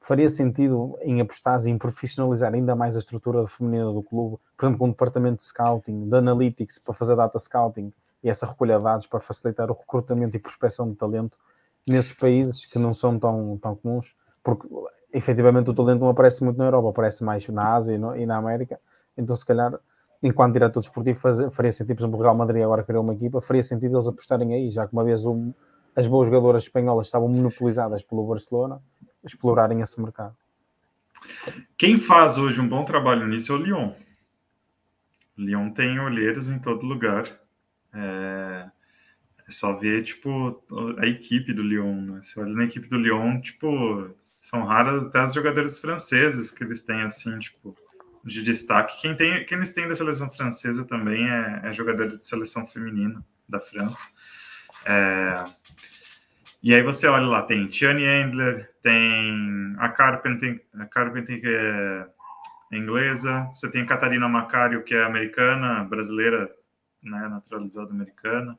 faria sentido em apostar em profissionalizar ainda mais a estrutura feminina do clube, por exemplo, com um departamento de scouting, de analytics para fazer data scouting e essa recolha de dados para facilitar o recrutamento e prospecção de talento nesses países que não são tão, tão comuns, porque efetivamente o talento não aparece muito na Europa, aparece mais na Ásia e, no, e na América. Então, se calhar, enquanto diretor desportivo, faz, faria sentido, por exemplo, o Real Madrid agora criou uma equipa, faria sentido eles apostarem aí, já que uma vez um, as boas jogadoras espanholas estavam monopolizadas pelo Barcelona, explorarem esse mercado. Quem faz hoje um bom trabalho nisso é o Lyon. O Lyon tem olheiros em todo lugar. É, é só ver, tipo, a equipe do Lyon, né? Você olha na equipe do Lyon, tipo, são raras até as jogadores franceses que eles têm, assim, tipo, de destaque. Quem, tem, quem eles têm da seleção francesa também é, é jogador de seleção feminina da França. É... E aí você olha lá, tem Tiane Endler, tem a Carpenter, a Carpenter que é inglesa, você tem a Catarina Macario, que é americana, brasileira, né, naturalizada americana.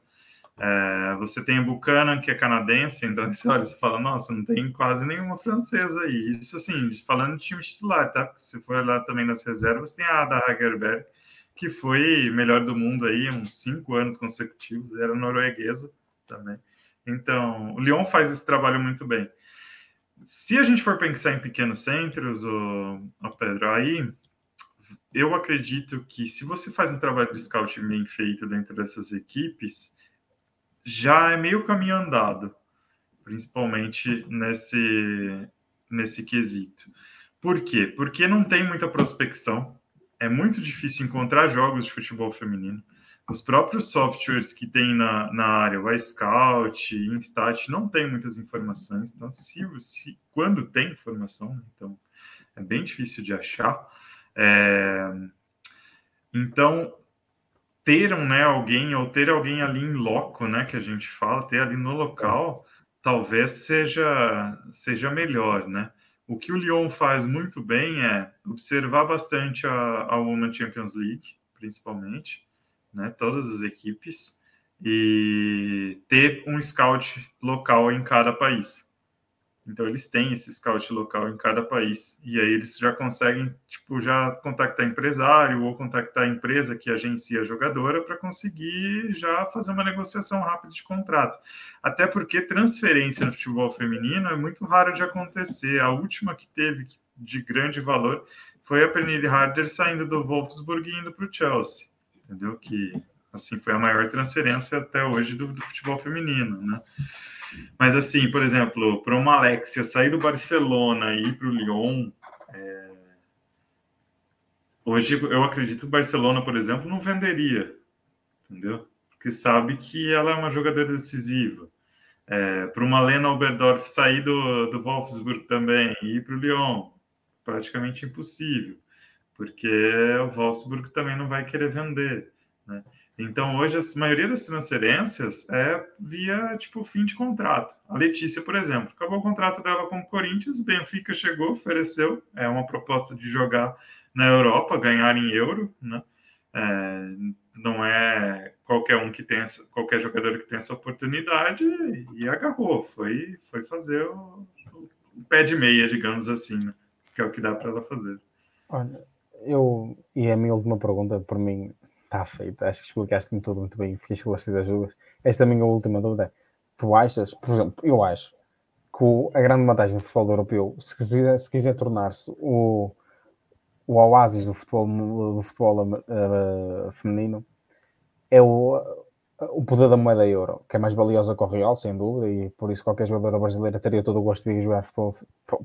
É, você tem a Buchanan, que é canadense, então você olha e fala, nossa, não tem quase nenhuma francesa aí. Isso assim, falando de time titular, tá? Se for lá também nas reservas, tem a Ada Hagerberg, que foi melhor do mundo aí uns cinco anos consecutivos, era norueguesa também. Então, o Lyon faz esse trabalho muito bem. Se a gente for pensar em pequenos centros, o, o Pedro, aí eu acredito que se você faz um trabalho de scout bem feito dentro dessas equipes, já é meio caminho andado, principalmente nesse, nesse quesito. Por quê? Porque não tem muita prospecção, é muito difícil encontrar jogos de futebol feminino. Os próprios softwares que tem na, na área, o iScout, Instat, não tem muitas informações. Então, se, se, quando tem informação, então é bem difícil de achar. É, então, ter né, alguém, ou ter alguém ali em loco, né, que a gente fala, ter ali no local, talvez seja, seja melhor, né? O que o Lyon faz muito bem é observar bastante a, a Women Champions League, principalmente, né, todas as equipes, e ter um scout local em cada país. Então eles têm esse scout local em cada país e aí eles já conseguem tipo já contactar empresário ou contactar a empresa que agencia a jogadora para conseguir já fazer uma negociação rápida de contrato. Até porque transferência no futebol feminino é muito raro de acontecer. A última que teve de grande valor foi a Pernille Harder saindo do Wolfsburg e indo para o Chelsea, entendeu? Que assim foi a maior transferência até hoje do, do futebol feminino, né? Mas, assim, por exemplo, para uma Alexia sair do Barcelona e ir para o Lyon, é... hoje eu acredito que o Barcelona, por exemplo, não venderia, entendeu? Porque sabe que ela é uma jogadora decisiva. É, para uma Lena Oberdorf sair do, do Wolfsburg também e ir para o Lyon, praticamente impossível, porque o Wolfsburg também não vai querer vender? Então, hoje, a maioria das transferências é via, tipo, fim de contrato. A Letícia, por exemplo, acabou o contrato dela com o Corinthians, o Benfica chegou, ofereceu, é uma proposta de jogar na Europa, ganhar em euro, né? É, não é qualquer um que tem essa, qualquer jogador que tem essa oportunidade e agarrou, foi, foi fazer o, o pé de meia, digamos assim, né? que é o que dá para ela fazer. Olha, eu, e a minha última pergunta, por mim, está feito. Acho que explicaste-me tudo muito bem. Fiquei esclarecido as dúvidas. Esta é a minha última dúvida. Tu achas, por exemplo, eu acho que a grande vantagem do futebol europeu, se quiser, se quiser tornar-se o, o oásis do futebol, do futebol uh, feminino, é o, o poder da moeda euro, que é mais valiosa que o real, sem dúvida, e por isso qualquer jogadora brasileira teria todo o gosto de vir jogar futebol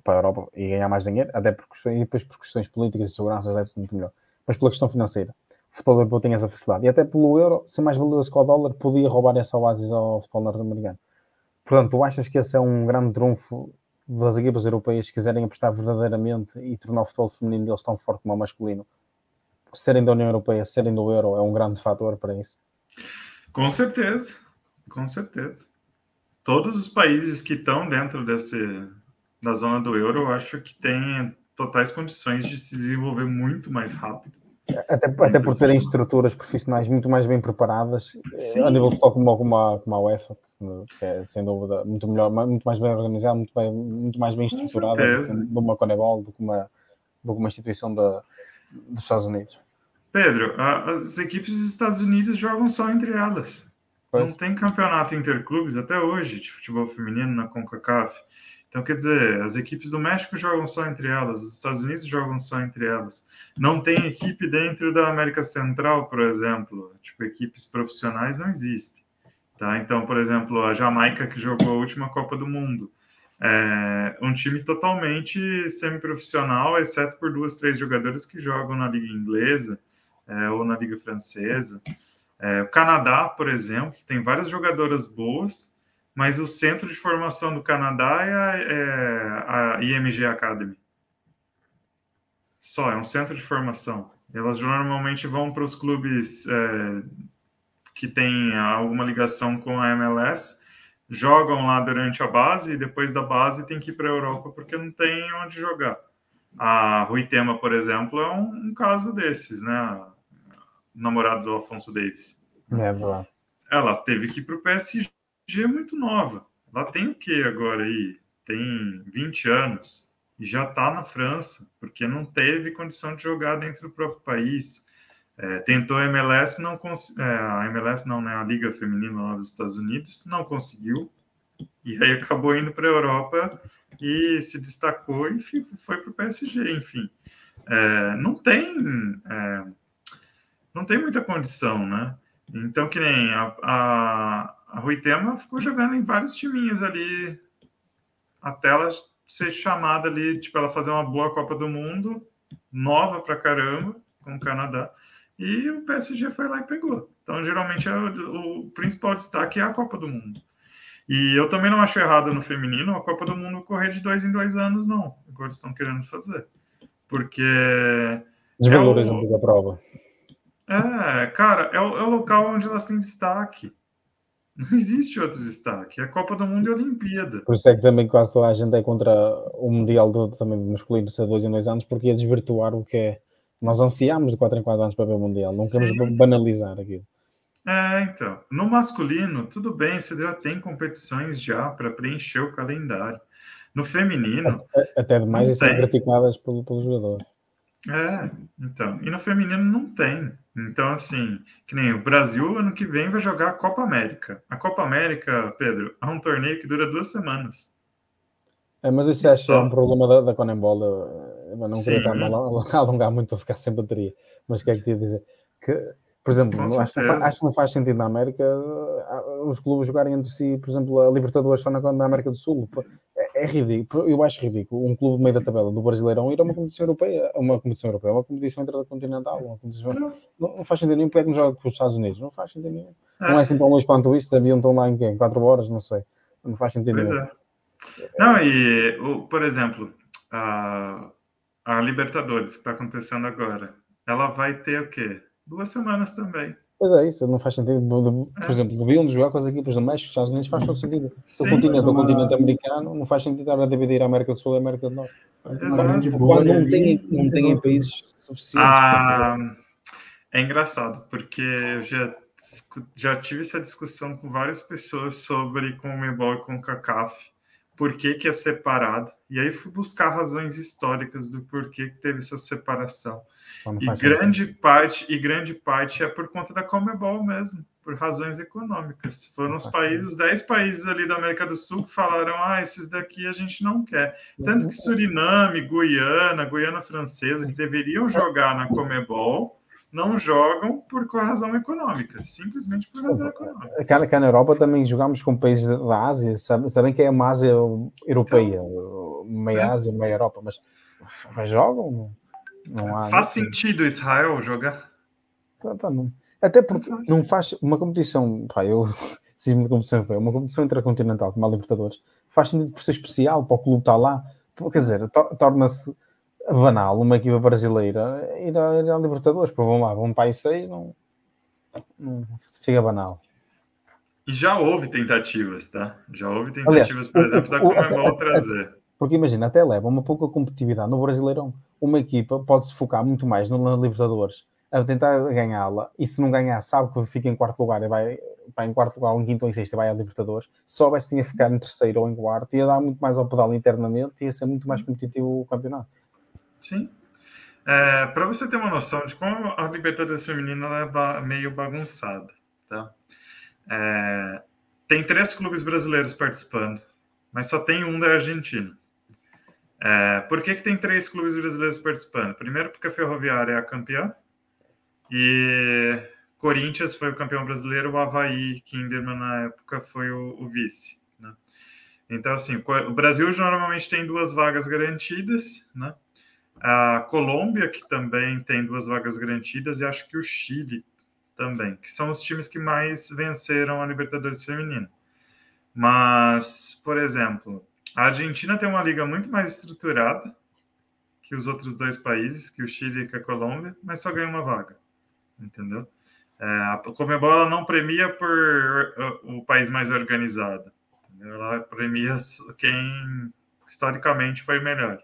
para a Europa e ganhar mais dinheiro, até por questões, e depois por questões políticas e segurança é tudo muito melhor. Mas pela questão financeira, futebol europeu tem essa facilidade. E até pelo euro, ser mais valioso que o dólar, podia roubar essa oásis ao futebol norte-americano. Portanto, tu achas que esse é um grande trunfo das equipas europeias que quiserem apostar verdadeiramente e tornar o futebol feminino deles tão forte como o masculino? Serem da União Europeia, serem do euro, é um grande fator para isso? Com certeza, com certeza. Todos os países que estão dentro desse, da zona do euro, eu acho que têm totais condições de se desenvolver muito mais rápido até, até por terem estruturas profissionais muito mais bem preparadas, Sim. a nível de futebol como, como, a, como a UEFA, que é sem dúvida muito melhor, muito mais bem organizada, muito, bem, muito mais bem estruturada do que uma Conebol, do que uma, do que uma instituição da, dos Estados Unidos. Pedro, as equipes dos Estados Unidos jogam só entre elas. Pois. Não tem campeonato interclubes até hoje de futebol feminino na CONCACAF. Então, quer dizer, as equipes do México jogam só entre elas, os Estados Unidos jogam só entre elas. Não tem equipe dentro da América Central, por exemplo. Tipo, equipes profissionais não existem. Tá? Então, por exemplo, a Jamaica, que jogou a última Copa do Mundo, é um time totalmente semi-profissional, exceto por duas, três jogadores que jogam na Liga Inglesa é, ou na Liga Francesa. É, o Canadá, por exemplo, tem várias jogadoras boas, mas o centro de formação do Canadá é a, é IMG Academy. Só, é um centro de formação. Elas normalmente vão para os clubes é, que têm alguma ligação com a MLS, jogam lá durante a base e depois da base tem que ir para a Europa porque não tem onde jogar. A Rui Tema, por exemplo, é um, um caso desses, né? O namorado do Afonso Davis. É, boa. Ela teve que ir para o PSG é muito nova. Ela tem o que agora aí? Tem 20 anos e já está na França, porque não teve condição de jogar dentro do próprio país. É, tentou a MLS, não é, a MLS não, né? A Liga Feminina lá dos Estados Unidos não conseguiu e aí acabou indo para a Europa e se destacou e foi para o PSG, enfim. É, não tem é, não tem muita condição, né? Então, que nem a, a, a Ruitema ficou jogando em vários timinhos ali, até ela ser chamada ali, tipo, ela fazer uma boa Copa do Mundo, nova pra caramba, com o Canadá, e o PSG foi lá e pegou. Então, geralmente, é o, o principal destaque é a Copa do Mundo. E eu também não acho errado no feminino a Copa do Mundo correr de dois em dois anos, não. Agora estão querendo fazer. Porque. Desvalorizam é o... a prova. É, cara, é o, é o local onde elas têm destaque. Não existe outro destaque. É a Copa do Mundo e a Olimpíada. Por isso é que também quase toda a gente é contra o Mundial do, também masculino ser dois em dois anos, porque ia desvirtuar o que é. Nós ansiámos de 4 em 4 anos para ver o Mundial, não queremos banalizar aquilo. É, então. No masculino, tudo bem, você já tem competições já para preencher o calendário. No feminino. Até, até demais e são criticadas pelo, pelo jogador. É, então. E no feminino não tem. Então, assim, que nem o Brasil, ano que vem, vai jogar a Copa América. A Copa América, Pedro, é um torneio que dura duas semanas. É, mas isso acho que é um problema da, da Conembol. Eu não Sim. queria estar a alongar muito para ficar sem bateria. Mas o que é que te ia dizer? Que, por exemplo, acho, acho, que não faz sentido na América ah, os clubes jogarem entre si, por exemplo, a Libertadores só na, na América do Sul é ridículo, eu acho ridículo um clube meio da tabela do Brasileirão ir a uma competição europeia, uma competição europeia, uma competição intercontinental, uma competição... Não, não faz sentido nenhum, porque é que não joga com os Estados Unidos, não faz sentido nenhum. É. Não é assim tão longe quanto isso, deviam estar lá em quê? 4 horas, não sei, não faz sentido pois nenhum. É. Não, e, por exemplo, uh, a Libertadores, que está acontecendo agora, ela vai ter o quê? Duas semanas também. Pois é, isso não faz sentido. Por é. exemplo, deviam jogar com as equipes do México, Estados Unidos, faz todo sentido. o continente do continente americano não faz sentido estar a dividir a América do Sul e a América do Norte. Quando não têm, não têm países suficientes. Ah, é engraçado, porque eu já, já tive essa discussão com várias pessoas sobre Comebol e CONCACAF, por que, que é separado. E aí fui buscar razões históricas do porquê que teve essa separação. E grande parte e grande parte é por conta da Comebol mesmo, por razões econômicas. Foram os países, 10 países ali da América do Sul que falaram: "Ah, esses daqui a gente não quer". Tanto que Suriname, Guiana, Guiana Francesa, que deveriam jogar na Comebol, não jogam por razão econômica, simplesmente por razão econômica. Cá, cá na Europa também jogamos com países da Ásia, sabem que é uma Ásia europeia, então, meia é. Ásia, meia Europa, mas, mas jogam? Não há, faz sentido Israel jogar? não. Até porque não faz. uma competição, pá, eu cismo de competição uma competição intercontinental como a Libertadores, faz sentido por ser especial, para o clube estar lá. Quer dizer, torna-se banal uma equipa brasileira ir à, ir à Libertadores, porque vão lá, vão para aí seis, não, não fica banal. E já houve tentativas, tá? Já houve tentativas, Aliás, por exemplo, da Comebol trazer. Porque imagina, até leva uma pouca competitividade no Brasileirão. Uma equipa pode se focar muito mais no Libertadores a tentar ganhá-la e se não ganhar, sabe que fica em quarto lugar e vai, vai em quarto lugar, em quinto ou em sexto e vai à Libertadores. Se soubesse tinha ficar em terceiro ou em quarto, ia dar muito mais ao pedal internamente e ia ser muito mais competitivo o campeonato. Sim. É, Para você ter uma noção de como a Libertadores Feminina é meio bagunçada, tá? É, tem três clubes brasileiros participando, mas só tem um da Argentina. É, por que, que tem três clubes brasileiros participando? Primeiro, porque a Ferroviária é a campeã, e Corinthians foi o campeão brasileiro, o Havaí, Kinderman na época foi o, o vice. Né? Então, assim, o Brasil normalmente tem duas vagas garantidas, né? A Colômbia, que também tem duas vagas garantidas, e acho que o Chile também, que são os times que mais venceram a Libertadores Feminina. Mas, por exemplo, a Argentina tem uma liga muito mais estruturada que os outros dois países, que o Chile e que a Colômbia, mas só ganha uma vaga, entendeu? É, a Comebol não premia por o país mais organizado, entendeu? ela premia quem historicamente foi melhor.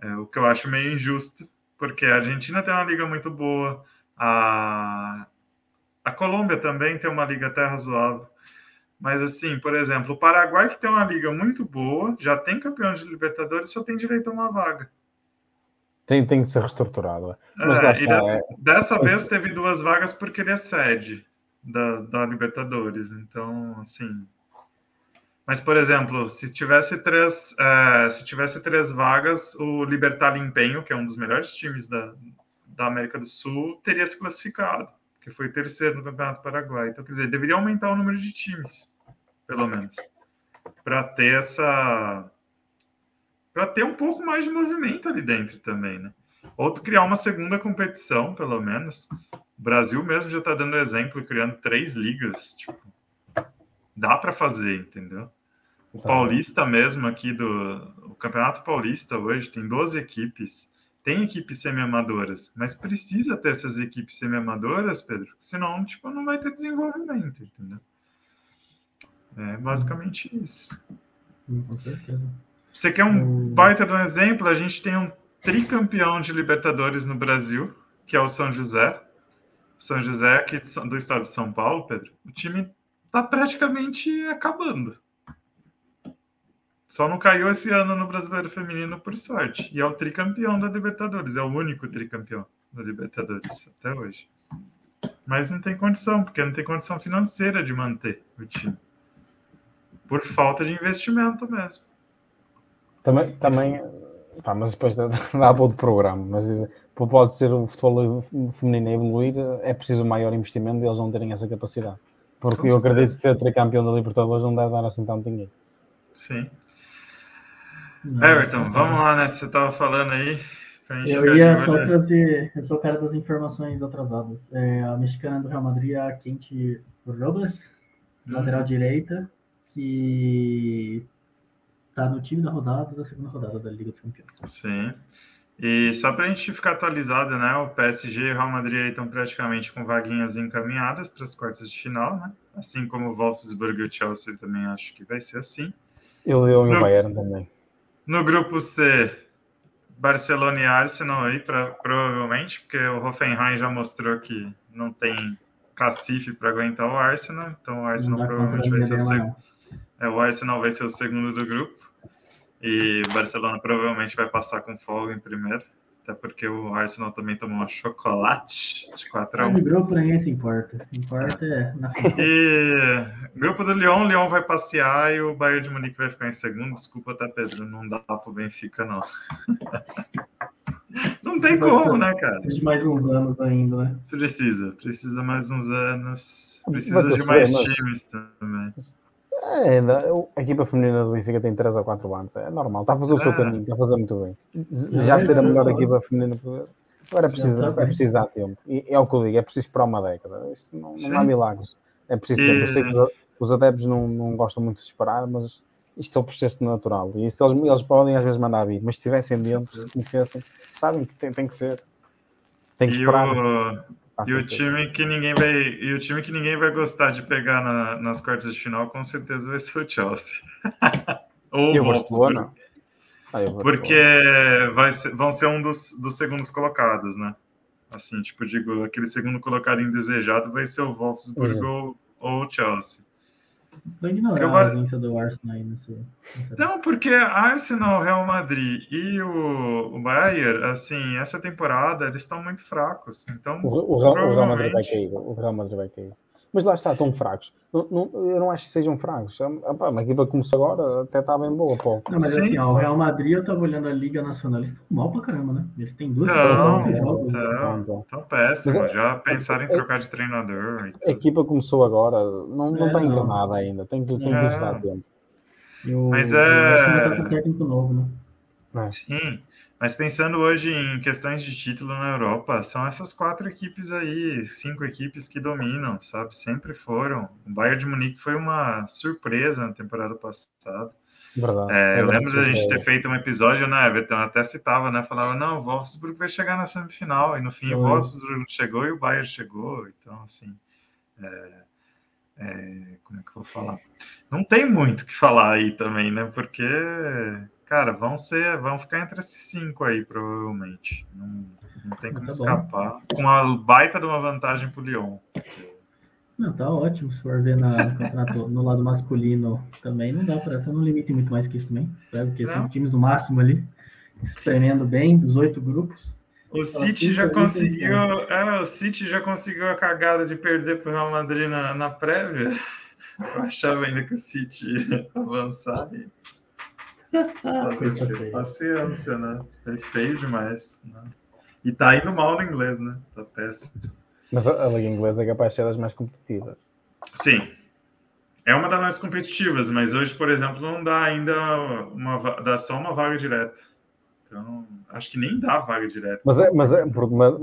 É, o que eu acho meio injusto, porque a Argentina tem uma liga muito boa, a, a Colômbia também tem uma liga até razoável. Mas, assim, por exemplo, o Paraguai, que tem uma liga muito boa, já tem campeão de Libertadores, só tem direito a uma vaga. Tem, tem que ser reestruturado. É. Mas é, está, dessa, é... dessa vez teve duas vagas porque ele é sede da, da Libertadores. Então, assim, mas, por exemplo, se tivesse três, é, se tivesse três vagas, o Libertar Empenho, que é um dos melhores times da, da América do Sul, teria se classificado, que foi terceiro no Campeonato Paraguai. Então, quer dizer, deveria aumentar o número de times, pelo menos, para ter essa. para ter um pouco mais de movimento ali dentro também, né? Ou criar uma segunda competição, pelo menos. O Brasil mesmo já está dando exemplo, criando três ligas, tipo dá para fazer, entendeu? O tá Paulista mesmo aqui do o Campeonato Paulista hoje tem 12 equipes. Tem equipes semi-amadoras, mas precisa ter essas equipes semi-amadoras, Pedro, senão tipo não vai ter desenvolvimento, entendeu? É basicamente isso. Com certeza. Você quer um baita de um exemplo? A gente tem um tricampeão de Libertadores no Brasil, que é o São José. São José aqui do estado de São Paulo, Pedro. O time tá praticamente acabando. Só não caiu esse ano no Brasileiro Feminino por sorte. E é o tricampeão da Libertadores, é o único tricampeão da Libertadores até hoje. Mas não tem condição, porque não tem condição financeira de manter o time. Por falta de investimento mesmo. Também, também pá, mas depois dá, dá do programa, mas pode ser o futebol feminino evoluir, é preciso maior investimento e eles não terem essa capacidade. Porque eu acredito que ser tricampeão da Libertadores não deve dar assim tanto dinheiro. Sim. Everton, vamos lá, né? Você estava falando aí. Eu ia só trazer, eu sou o cara das informações atrasadas. É, a mexicana do Real Madrid é a Quente Robles, hum. lateral direita, que está no time da rodada, da segunda rodada da Liga dos Campeões. Sim. E só para a gente ficar atualizado, né? O PSG e o Real Madrid estão praticamente com vaguinhas encaminhadas para as quartas de final, né? Assim como o Wolfsburg e o Chelsea também acho que vai ser assim. E o Lyon e o Bayern também. No grupo C, Barcelona e Arsenal aí, pra, provavelmente, porque o Hoffenheim já mostrou que não tem cacife para aguentar o Arsenal, então o Arsenal provavelmente vai ser o segundo. É, o Arsenal vai ser o segundo do grupo. E o Barcelona provavelmente vai passar com folga em primeiro. Até porque o Arsenal também tomou um chocolate de 4x1. O grupo nem se importa. Importa é na E grupo do Lyon, o Lyon vai passear e o Bayern de Munique vai ficar em segundo. Desculpa, tá, Pedro? Não dá pro Benfica, não. Não tem como, né, cara? Precisa de mais uns anos ainda, né? Precisa, precisa mais uns anos. Precisa de mais times também. É, a equipa feminina do Benfica tem 3 ou 4 anos, é normal, está a fazer o seu é. caminho, está a fazer muito bem. Já ser a melhor equipa feminina. Agora é preciso, é preciso dar tempo. E é o que eu digo, é preciso esperar uma década. Isso não, não há milagres. É preciso tempo. Eu sei que os, os adeptos não, não gostam muito de esperar, mas isto é o processo natural. E se eles, eles podem às vezes mandar vir, mas se estivessem dentro, se conhecessem, sabem que tem, tem que ser. Tem que esperar. E o time que ninguém vai e o time que ninguém vai gostar de pegar na, nas quartas de final com certeza vai ser o Chelsea. Ou e o Barcelona. Ah, porque vai ser, vão ser um dos, dos segundos colocados, né? Assim, tipo, digo, aquele segundo colocado indesejado vai ser o Wolfsburg uhum. ou, ou o Chelsea. Vou ignorar a ausência do Arsenal aí nesse. Não, porque Arsenal, Real Madrid e o, o Bayern, assim, essa temporada eles estão muito fracos. Então, o, o, Real, o Real Madrid vai cair. O Real Madrid vai cair. Mas lá está, tão fracos. Não, não, eu não acho que sejam fracos. A, a, a equipa começou agora, até está bem boa. Pô. Não, mas Sim. assim, ó, o Real Madrid, eu estava olhando a Liga Nacional, eles estão mal pra caramba, né? Eles têm duas não, jogos. Estão péssimos. É, já pensaram em trocar de treinador. A equipa começou agora, não está é, tá enganada ainda. Tem que, tem é. que estar tempo. mas é. O tá com técnico novo, né? É. Sim. Mas pensando hoje em questões de título na Europa, são essas quatro equipes aí, cinco equipes que dominam, sabe? Sempre foram. O Bayern de Munique foi uma surpresa na temporada passada. Verdade. É, eu lembro da gente ter feito um episódio, né, Everton? Até citava, né? Falava, não, o Wolfsburg vai chegar na semifinal. E no fim, o Wolfsburg chegou e o Bayern chegou. Então, assim. É, é, como é que eu vou falar? Não tem muito o que falar aí também, né? Porque Cara, vão ser, vão ficar entre esses cinco aí, provavelmente. Não, não tem como tá escapar. Bom. Com uma baita de uma vantagem pro Lyon. Não, tá ótimo. Se for ver na, no no lado masculino também, não dá para ser um limite muito mais que isso também. Espero que são times no máximo ali, espremendo bem, dos oito grupos. O City já conseguiu. É, o City já conseguiu a cagada de perder para o Real Madrid na, na prévia. Eu achava ainda que o City ia avançar. E... Paciência, né? É feio demais. Né? E tá indo mal no inglês, né? Tá péssimo. Mas a, liga inglesa é capaz de ser das mais competitivas. Sim. É uma das mais competitivas, mas hoje, por exemplo, não dá ainda uma dá só uma vaga direta. Então, acho que nem dá vaga direta. Mas é, mas é porque mas,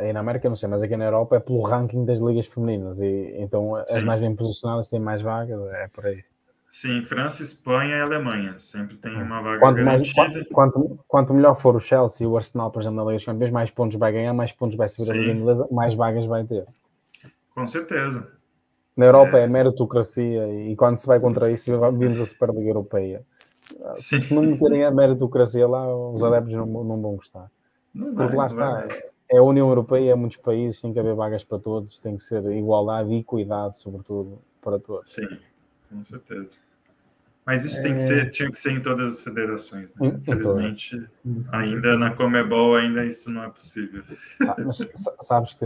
aí na América não sei, mas aqui na Europa é pelo ranking das ligas femininas e então Sim. as mais bem posicionadas têm mais vagas, é por aí. Sim, França, Espanha e Alemanha. Sempre tem é. uma vaga quanto garantida. Mais, quanto, quanto, melhor for o Chelsea e o Arsenal, por exemplo, na Liga dos Campeões, mais pontos vai ganhar, mais pontos vai subir Sim. a Liga Inglesa, mais vagas vai ter. Com certeza. Na Europa é, é meritocracia e quando se vai contra isso, vimos a Superliga Europeia. Sim. Se não meterem a meritocracia lá, os adeptos não, não vão gostar. Não Porque vai, lá está, vai. é a União Europeia, é muitos países, tem que haver vagas para todos, tem que ser igualdade e cuidado, sobretudo, para todos. Sim com certeza. Mas isso é... tem que ser, tinha que ser em todas as federações. Né? Infelizmente, ainda na Comebol, ainda isso não é possível. Ah, mas sabes que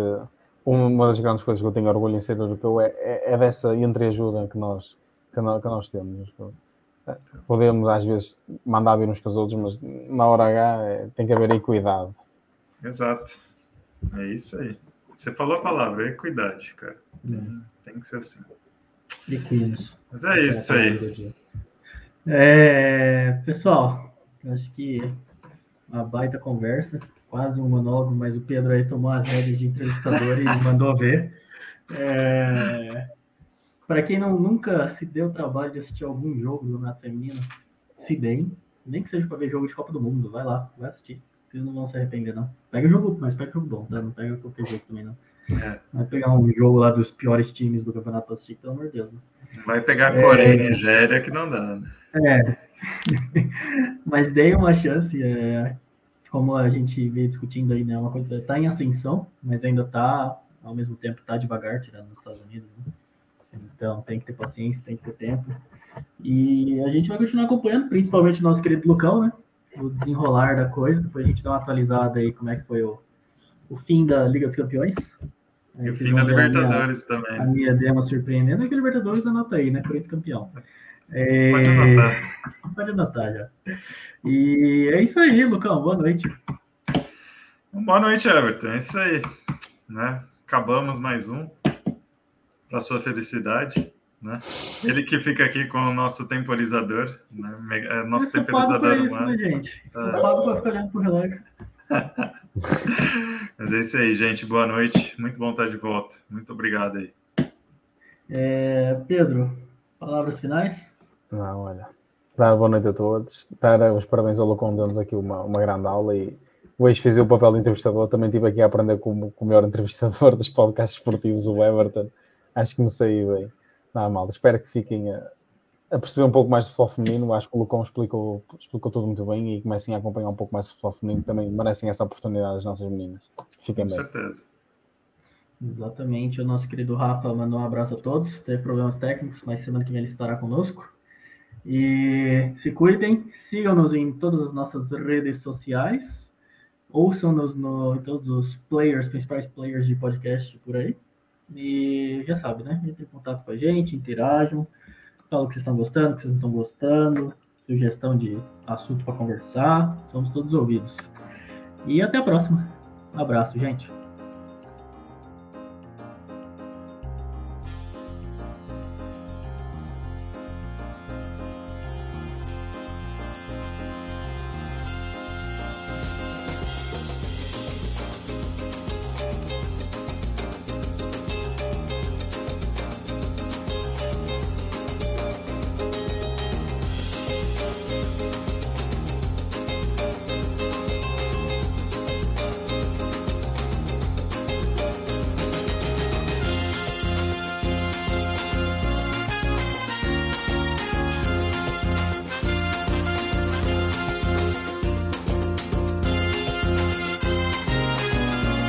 uma das grandes coisas que eu tenho orgulho em ser europeu é, é, é dessa entreajuda que nós, que nós, que nós temos. É, podemos, às vezes, mandar vir uns com os outros, mas na hora H é, tem que haver equidade. Exato. É isso aí. Você falou a palavra, equidade, cara. Tem, tem que ser assim. Equinos. Mas é isso aí. É, pessoal, acho que uma baita conversa, quase um monólogo, mas o Pedro aí tomou as rédeas de entrevistador e mandou ver. É, Para quem não, nunca se deu o trabalho de assistir algum jogo do Nato Feminino, se bem, nem que seja para ver jogo de Copa do Mundo, vai lá, vai assistir. Vocês não vão se arrepender, não. Pega o jogo, mas pega o jogo bom, tá? Não pega qualquer jogo também, não. É. Vai pegar um jogo lá dos piores times do Campeonato Pacífico, pelo amor de Deus. Né? Vai pegar é... Coreia e Nigéria que não dá, né? É. mas dei uma chance. É... Como a gente veio discutindo aí, né? Uma coisa tá em ascensão, mas ainda tá, ao mesmo tempo, tá devagar, tirando nos Estados Unidos. Né? Então tem que ter paciência, tem que ter tempo. E a gente vai continuar acompanhando, principalmente o nosso querido Lucão, né? O desenrolar da coisa. Depois a gente dá uma atualizada aí como é que foi o, o fim da Liga dos Campeões. Aí o fim da Libertadores minha, também. A minha demo surpreendendo é que a Libertadores anota aí, né? Corinthians campeão. É... Pode anotar. Pode anotar já. E é isso aí, Lucão. Boa noite. Boa noite, Everton. É isso aí. Né? Acabamos mais um para sua felicidade. Né? Ele que fica aqui com o nosso temporizador, né? É, nosso Esse temporizador humano. Isso, né, gente? Sou é. para ficar olhando pro relógio. Mas é isso aí, gente. Boa noite. Muito bom estar de volta. Muito obrigado aí. É, Pedro, palavras finais? Não, olha. Dar boa noite a todos. Dar os parabéns ao Lucão, deu-nos aqui uma, uma grande aula e hoje fiz o papel de entrevistador. Também estive aqui a aprender com, com o melhor entrevistador dos podcasts esportivos, o Everton. Acho que me saiu bem. Não, mal. Espero que fiquem a, a, perceber um pouco mais de futebol feminino. Acho que o Lucão explicou, explicou tudo muito bem e comecem a acompanhar um pouco mais de futebol feminino. Também merecem essa oportunidade as nossas meninas. Fiquem Com bem. Com certeza. Exatamente. O nosso querido Rafa mandou um abraço a todos. Teve problemas técnicos, mas semana que vem ele estará conosco. E se cuidem, sigam-nos em todas as nossas redes sociais, ouçam-nos no, em todos os players, principais players de podcast por aí. E já sabe, né? Entre em contato com a gente, interajam, falam o que vocês estão gostando, o que vocês não estão gostando, sugestão de assunto para conversar. Somos todos ouvidos. E até a próxima. Um abraço, gente.